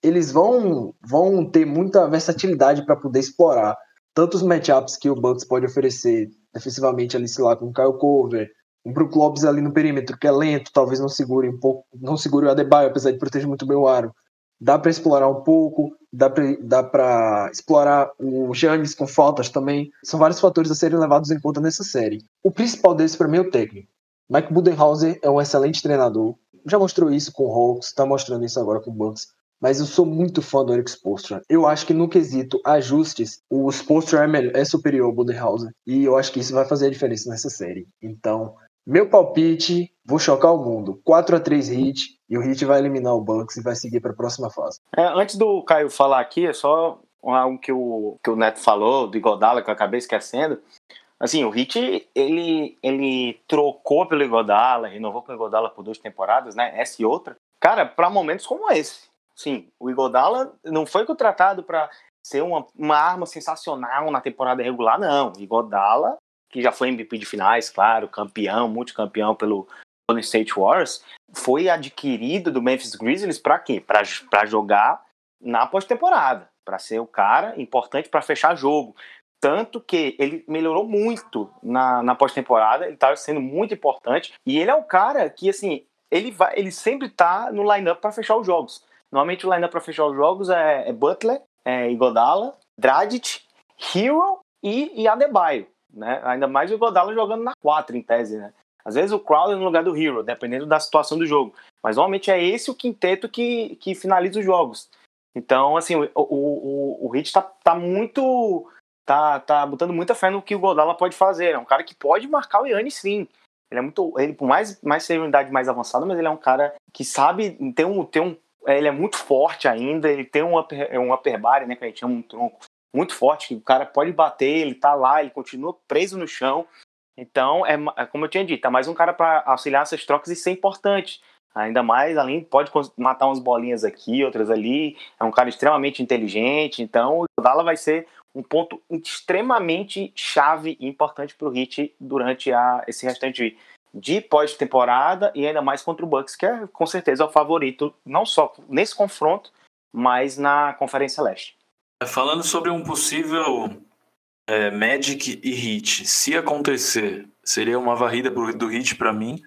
eles vão, vão ter muita versatilidade para poder explorar tanto os matchups que o Bucks pode oferecer defensivamente ali, sei lá, com o Kyle Cover, um Brook Lopes ali no perímetro, que é lento, talvez não segure um pouco, não segure o Adebayo, apesar de proteger muito bem o aro. Dá para explorar um pouco, dá para explorar o Giannis com faltas também. São vários fatores a serem levados em conta nessa série. O principal deles para mim é o técnico. Mike Budenhauser é um excelente treinador. Já mostrou isso com o Hawks, está mostrando isso agora com o Bucks. Mas eu sou muito fã do Eric Spoelstra. Eu acho que no quesito ajustes, o Spoelstra é, melhor, é superior ao Budenhauser. E eu acho que isso vai fazer a diferença nessa série. Então, meu palpite, vou chocar o mundo. 4 a 3 Heat e o Heat vai eliminar o Bucks e vai seguir para a próxima fase. É, antes do Caio falar aqui, é só algo que o, que o Neto falou, do Igodala, que eu acabei esquecendo. Assim, o Hit, ele, ele trocou pelo Igodala, renovou pelo Igodala por duas temporadas, né? Essa e outra. Cara, para momentos como esse. Sim, o Igodala não foi contratado para ser uma, uma arma sensacional na temporada regular, não. O Igodala, que já foi MVP de finais, claro, campeão, multicampeão pelo Golden State Warriors, foi adquirido do Memphis Grizzlies para quê? Para jogar na pós-temporada, para ser o cara importante para fechar jogo. Tanto que ele melhorou muito na, na pós-temporada, ele estava sendo muito importante. E ele é um cara que, assim, ele, vai, ele sempre está no line-up para fechar os jogos. Normalmente o line-up para fechar os jogos é, é Butler, é Igodala, Dragic, Hero e, e Adebayo. Né? Ainda mais o Igodala jogando na 4, em tese. Né? Às vezes o Crowder no lugar do Hero, dependendo da situação do jogo. Mas normalmente é esse o quinteto que, que finaliza os jogos. Então, assim, o, o, o, o Hit tá, tá muito tá, tá botando muita fé no que o Godala pode fazer. É um cara que pode marcar o Yannis sim. Ele é muito. Ele, por mais, mais ser uma idade mais avançada, mas ele é um cara que sabe ter um. Ter um ele é muito forte ainda, ele tem um upper, um upper body, né? Que a gente chama um tronco muito forte, que o cara pode bater, ele tá lá, ele continua preso no chão. Então, é, é como eu tinha dito, é mais um cara para auxiliar essas trocas e ser importante. Ainda mais, além, pode matar umas bolinhas aqui, outras ali. É um cara extremamente inteligente. Então, o Dala vai ser um ponto extremamente chave e importante para o Heat durante a, esse restante de pós-temporada e ainda mais contra o Bucks, que é com certeza o favorito, não só nesse confronto, mas na Conferência Leste. É, falando sobre um possível é, Magic e Heat, se acontecer, seria uma varrida do Heat para mim.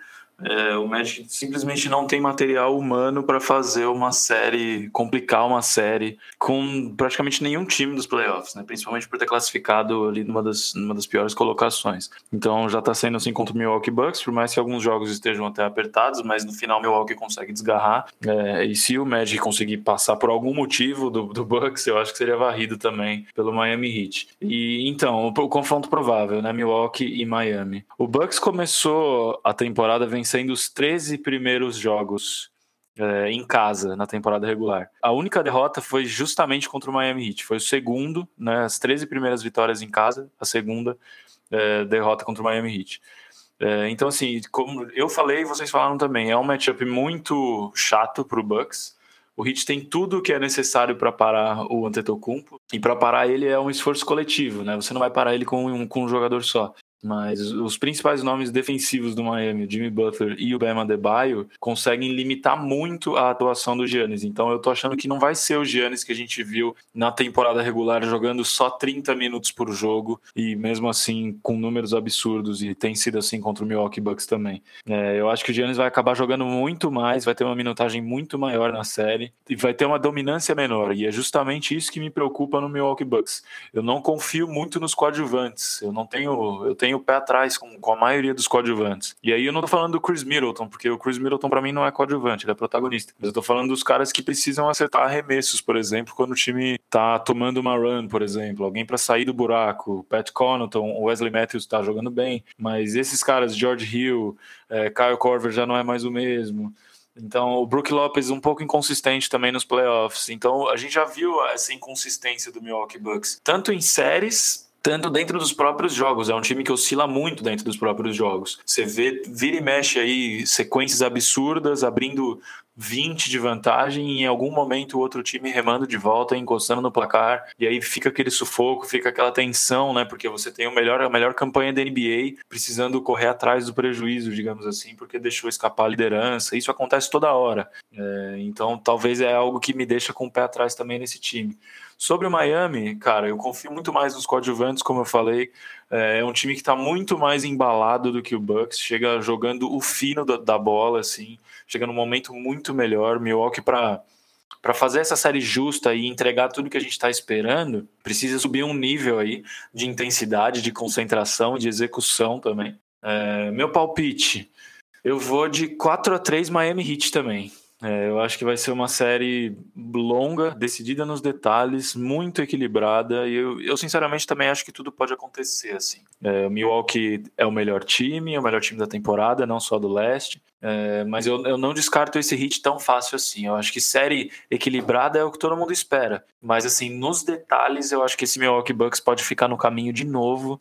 É, o Magic simplesmente não tem material humano para fazer uma série, complicar uma série com praticamente nenhum time dos playoffs, né? principalmente por ter classificado ali numa das, numa das piores colocações. Então já está sendo assim contra o Milwaukee Bucks, por mais que alguns jogos estejam até apertados, mas no final o Milwaukee consegue desgarrar. É, e se o Magic conseguir passar por algum motivo do, do Bucks, eu acho que seria varrido também pelo Miami Heat. E então, o, o confronto provável, né? Milwaukee e Miami. O Bucks começou a temporada vencendo vencendo os 13 primeiros jogos é, em casa na temporada regular. A única derrota foi justamente contra o Miami Heat. Foi o segundo, né, as 13 primeiras vitórias em casa, a segunda é, derrota contra o Miami Heat. É, então, assim, como eu falei, vocês falaram também, é um matchup muito chato para o Bucks. O Heat tem tudo o que é necessário para parar o Antetokounmpo e para parar ele é um esforço coletivo, né? Você não vai parar ele com um, com um jogador só. Mas os principais nomes defensivos do Miami, Jimmy Butler e o Bam Adebayo, conseguem limitar muito a atuação do Giannis. Então eu tô achando que não vai ser o Giannis que a gente viu na temporada regular jogando só 30 minutos por jogo e mesmo assim com números absurdos e tem sido assim contra o Milwaukee Bucks também. É, eu acho que o Giannis vai acabar jogando muito mais, vai ter uma minutagem muito maior na série e vai ter uma dominância menor. E é justamente isso que me preocupa no Milwaukee Bucks. Eu não confio muito nos coadjuvantes. Eu não tenho, eu tenho o pé atrás com, com a maioria dos coadjuvantes. E aí eu não tô falando do Chris Middleton, porque o Chris Middleton para mim não é coadjuvante, ele é protagonista. Mas eu tô falando dos caras que precisam acertar arremessos, por exemplo, quando o time tá tomando uma run, por exemplo, alguém para sair do buraco. Pat Connaughton, o Wesley Matthews tá jogando bem, mas esses caras, George Hill, é, Kyle Korver já não é mais o mesmo. Então, o Brook Lopes um pouco inconsistente também nos playoffs. Então, a gente já viu essa inconsistência do Milwaukee Bucks, tanto em séries tanto dentro dos próprios jogos. É um time que oscila muito dentro dos próprios jogos. Você vê, vira e mexe aí sequências absurdas, abrindo 20 de vantagem e em algum momento o outro time remando de volta, encostando no placar, e aí fica aquele sufoco, fica aquela tensão, né? Porque você tem o melhor, a melhor campanha da NBA precisando correr atrás do prejuízo, digamos assim, porque deixou escapar a liderança. Isso acontece toda hora. É, então talvez é algo que me deixa com o pé atrás também nesse time. Sobre o Miami, cara, eu confio muito mais nos coadjuvantes, como eu falei. É, é um time que está muito mais embalado do que o Bucks, chega jogando o fino da, da bola, assim, chega num momento muito melhor. Milwaukee para para fazer essa série justa e entregar tudo que a gente está esperando, precisa subir um nível aí de intensidade, de concentração, de execução também. É, meu palpite, eu vou de 4 a 3 Miami Heat também. É, eu acho que vai ser uma série longa, decidida nos detalhes, muito equilibrada. E eu, eu sinceramente também acho que tudo pode acontecer. Assim. É, o Milwaukee é o melhor time, é o melhor time da temporada, não só do leste. É, mas eu, eu não descarto esse hit tão fácil assim. Eu acho que série equilibrada é o que todo mundo espera. Mas assim, nos detalhes, eu acho que esse Milwaukee Bucks pode ficar no caminho de novo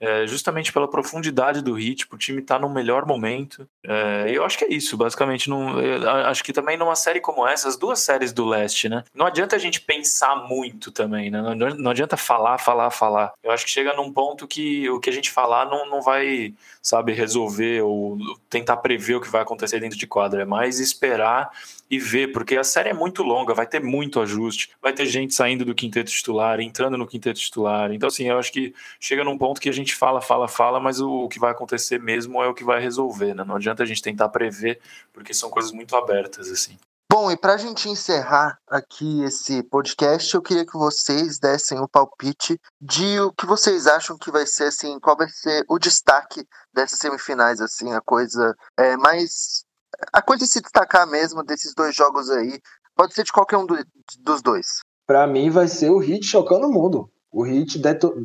é, justamente pela profundidade do ritmo, o time está no melhor momento. É, eu acho que é isso, basicamente. Não, acho que também numa série como essa, as duas séries do leste, né? Não adianta a gente pensar muito também, né? Não, não adianta falar, falar, falar. Eu acho que chega num ponto que o que a gente falar não, não vai, sabe, resolver ou tentar prever o que vai acontecer dentro de quadra. É mais esperar e ver, porque a série é muito longa, vai ter muito ajuste, vai ter gente saindo do quinteto titular, entrando no quinteto titular. Então, assim, eu acho que chega num ponto que a gente fala, fala, fala, mas o, o que vai acontecer mesmo é o que vai resolver, né? Não adianta a gente tentar prever, porque são coisas muito abertas, assim. Bom, e para a gente encerrar aqui esse podcast, eu queria que vocês dessem o palpite de o que vocês acham que vai ser, assim, qual vai ser o destaque dessas semifinais, assim, a coisa é, mais a coisa de se destacar mesmo desses dois jogos aí pode ser de qualquer um do, dos dois. Para mim vai ser o Heat chocando o mundo. O Heat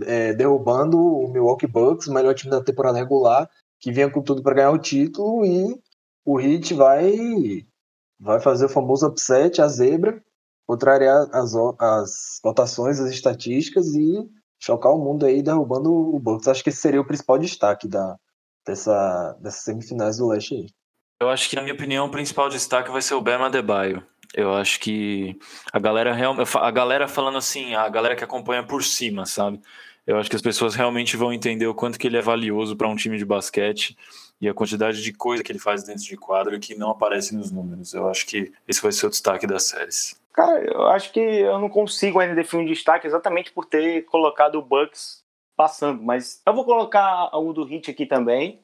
é, derrubando o Milwaukee Bucks, o melhor time da temporada regular, que vinha com tudo para ganhar o título e o Heat vai vai fazer o famoso upset, a zebra, contrariar as, as votações, as estatísticas e chocar o mundo aí derrubando o Bucks. Acho que esse seria o principal destaque da, dessa, dessas semifinais do leste aí. Eu acho que, na minha opinião, o principal destaque vai ser o Bema Adebayo. Eu acho que a galera a galera falando assim, a galera que acompanha por cima, sabe? Eu acho que as pessoas realmente vão entender o quanto que ele é valioso para um time de basquete e a quantidade de coisa que ele faz dentro de quadro que não aparece nos números. Eu acho que esse vai ser o destaque das séries. Cara, eu acho que eu não consigo ainda definir um destaque exatamente por ter colocado o Bucks passando, mas eu vou colocar o do Hit aqui também.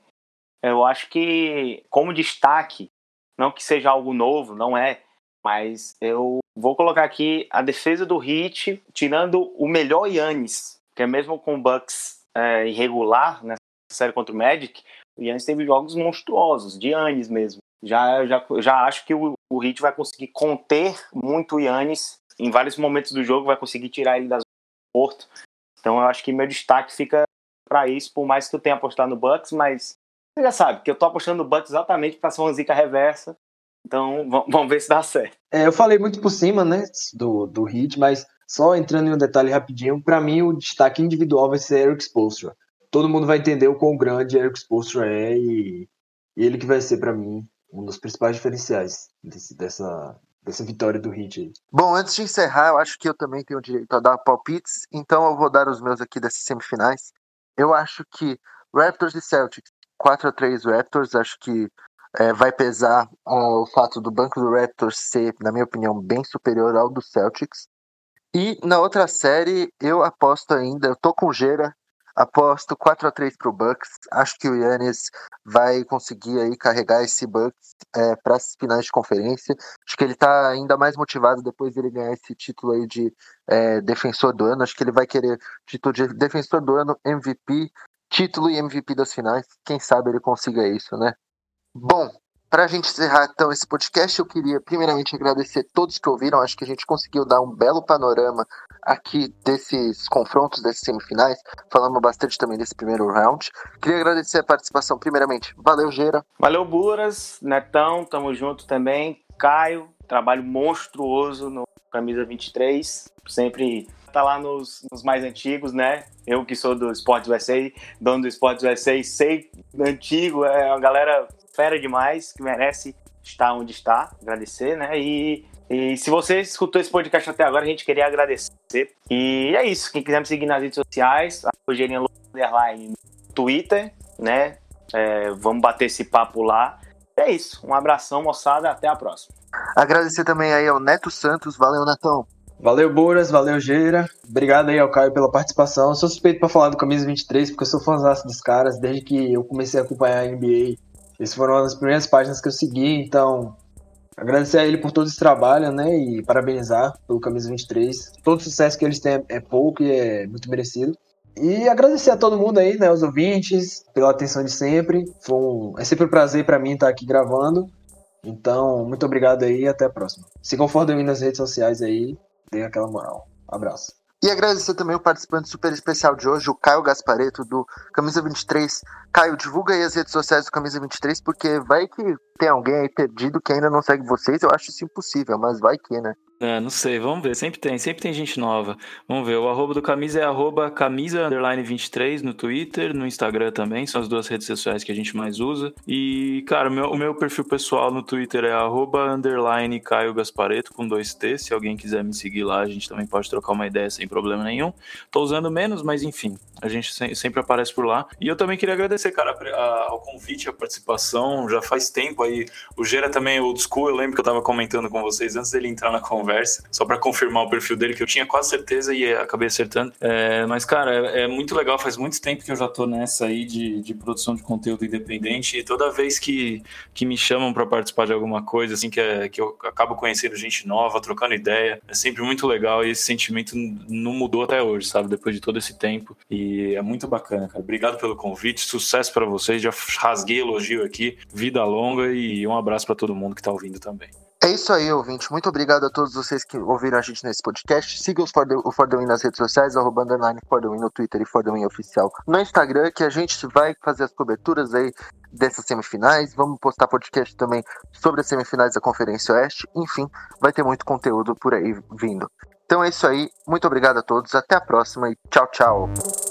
Eu acho que, como destaque, não que seja algo novo, não é, mas eu vou colocar aqui a defesa do Heat, tirando o melhor Yannis, que é mesmo com o Bucks é, irregular nessa série contra o Magic, o Yannis teve jogos monstruosos, de Yannis mesmo. Já, já, já acho que o, o Heat vai conseguir conter muito o Yannis em vários momentos do jogo, vai conseguir tirar ele da zona do porto. Então eu acho que meu destaque fica para isso, por mais que eu tenha apostado no Bucks, mas você já sabe que eu tô apostando no Bucks exatamente para ser uma zica reversa Então vamos ver se dá certo. É, eu falei muito por cima, né, do, do hit, mas só entrando em um detalhe rapidinho, para mim o destaque individual vai ser Eric Spoelstra. Todo mundo vai entender o quão grande Eric Spoelstra é e, e ele que vai ser para mim um dos principais diferenciais desse, dessa, dessa vitória do Heat aí. Bom, antes de encerrar, eu acho que eu também tenho direito a dar palpites, então eu vou dar os meus aqui dessas semifinais. Eu acho que Raptors e Celtics, 4 a 3 Raptors, acho que é, vai pesar o fato do banco do Raptors ser, na minha opinião, bem superior ao do Celtics. E na outra série, eu aposto ainda, eu tô com Gera, aposto 4 a 3 pro Bucks. Acho que o Yannis vai conseguir aí carregar esse Bucks é, para as finais de conferência. Acho que ele tá ainda mais motivado depois dele ganhar esse título aí de é, defensor do ano. Acho que ele vai querer título de defensor do ano, MVP, título e MVP das finais. Quem sabe ele consiga isso, né? Bom, para a gente encerrar então esse podcast, eu queria primeiramente agradecer a todos que ouviram. Acho que a gente conseguiu dar um belo panorama aqui desses confrontos, desses semifinais. Falamos bastante também desse primeiro round. Queria agradecer a participação, primeiramente. Valeu, Geira. Valeu, Buras, Netão, tamo junto também. Caio, trabalho monstruoso no Camisa 23. Sempre tá lá nos, nos, mais antigos, né? Eu que sou do Esportes USA, dono do Esportes USA, sei antigo, é uma galera fera demais, que merece estar onde está, agradecer, né? E, e se você escutou esse podcast até agora, a gente queria agradecer. E é isso. Quem quiser me seguir nas redes sociais, a Rogerinha Underline no Twitter, né? É, vamos bater esse papo lá. É isso. Um abração, moçada. Até a próxima. Agradecer também aí ao Neto Santos. Valeu, Netão. Valeu, Boras, valeu, Geira. Obrigado aí ao Caio pela participação. Eu sou suspeito para falar do Camisa 23, porque eu sou fãzão dos caras desde que eu comecei a acompanhar a NBA eles foram uma das primeiras páginas que eu segui, então agradecer a ele por todo esse trabalho, né? E parabenizar pelo Camisa 23. Todo sucesso que eles têm é pouco e é muito merecido. E agradecer a todo mundo aí, né? Os ouvintes, pela atenção de sempre. Foi um... É sempre um prazer para mim estar aqui gravando. Então, muito obrigado aí e até a próxima. Sigam o nas redes sociais aí, deem aquela moral. Abraço. E agradecer também o participante super especial de hoje, o Caio Gaspareto, do Camisa 23. Caio, divulga aí as redes sociais do Camisa 23, porque vai que tem alguém aí perdido que ainda não segue vocês. Eu acho isso impossível, mas vai que, né? É, não sei, vamos ver. Sempre tem, sempre tem gente nova. Vamos ver. O arroba do camisa é arroba camisa underline 23 no Twitter, no Instagram também. São as duas redes sociais que a gente mais usa. E, cara, o meu, o meu perfil pessoal no Twitter é arroba underline Caio Gaspareto com dois T. Se alguém quiser me seguir lá, a gente também pode trocar uma ideia sem problema nenhum. Tô usando menos, mas enfim, a gente sempre aparece por lá. E eu também queria agradecer, cara, ao convite, a participação. Já faz tempo aí. O Gera também é old school. Eu lembro que eu tava comentando com vocês antes dele entrar na conversa conversa, só para confirmar o perfil dele, que eu tinha quase certeza e acabei acertando. É, mas, cara, é, é, muito legal, faz muito tempo que eu já tô nessa aí de, de produção de conteúdo independente e toda vez que, que me chamam para participar de alguma coisa, assim, que, é, que eu acabo conhecendo gente nova, trocando ideia, é sempre muito legal e esse sentimento não mudou até hoje, sabe? Depois de todo esse tempo. E é muito bacana, cara. Obrigado pelo convite, sucesso para vocês. Já rasguei elogio aqui, vida longa e um abraço para todo mundo que tá ouvindo também. É isso aí, ouvinte. Muito obrigado a todos vocês que ouviram a gente nesse podcast. Siga os Fordwin, o Fordwin nas redes sociais, arroba Fordwin no Twitter e Fordwin Oficial no Instagram, que a gente vai fazer as coberturas aí dessas semifinais. Vamos postar podcast também sobre as semifinais da Conferência Oeste. Enfim, vai ter muito conteúdo por aí vindo. Então é isso aí. Muito obrigado a todos. Até a próxima e tchau, tchau.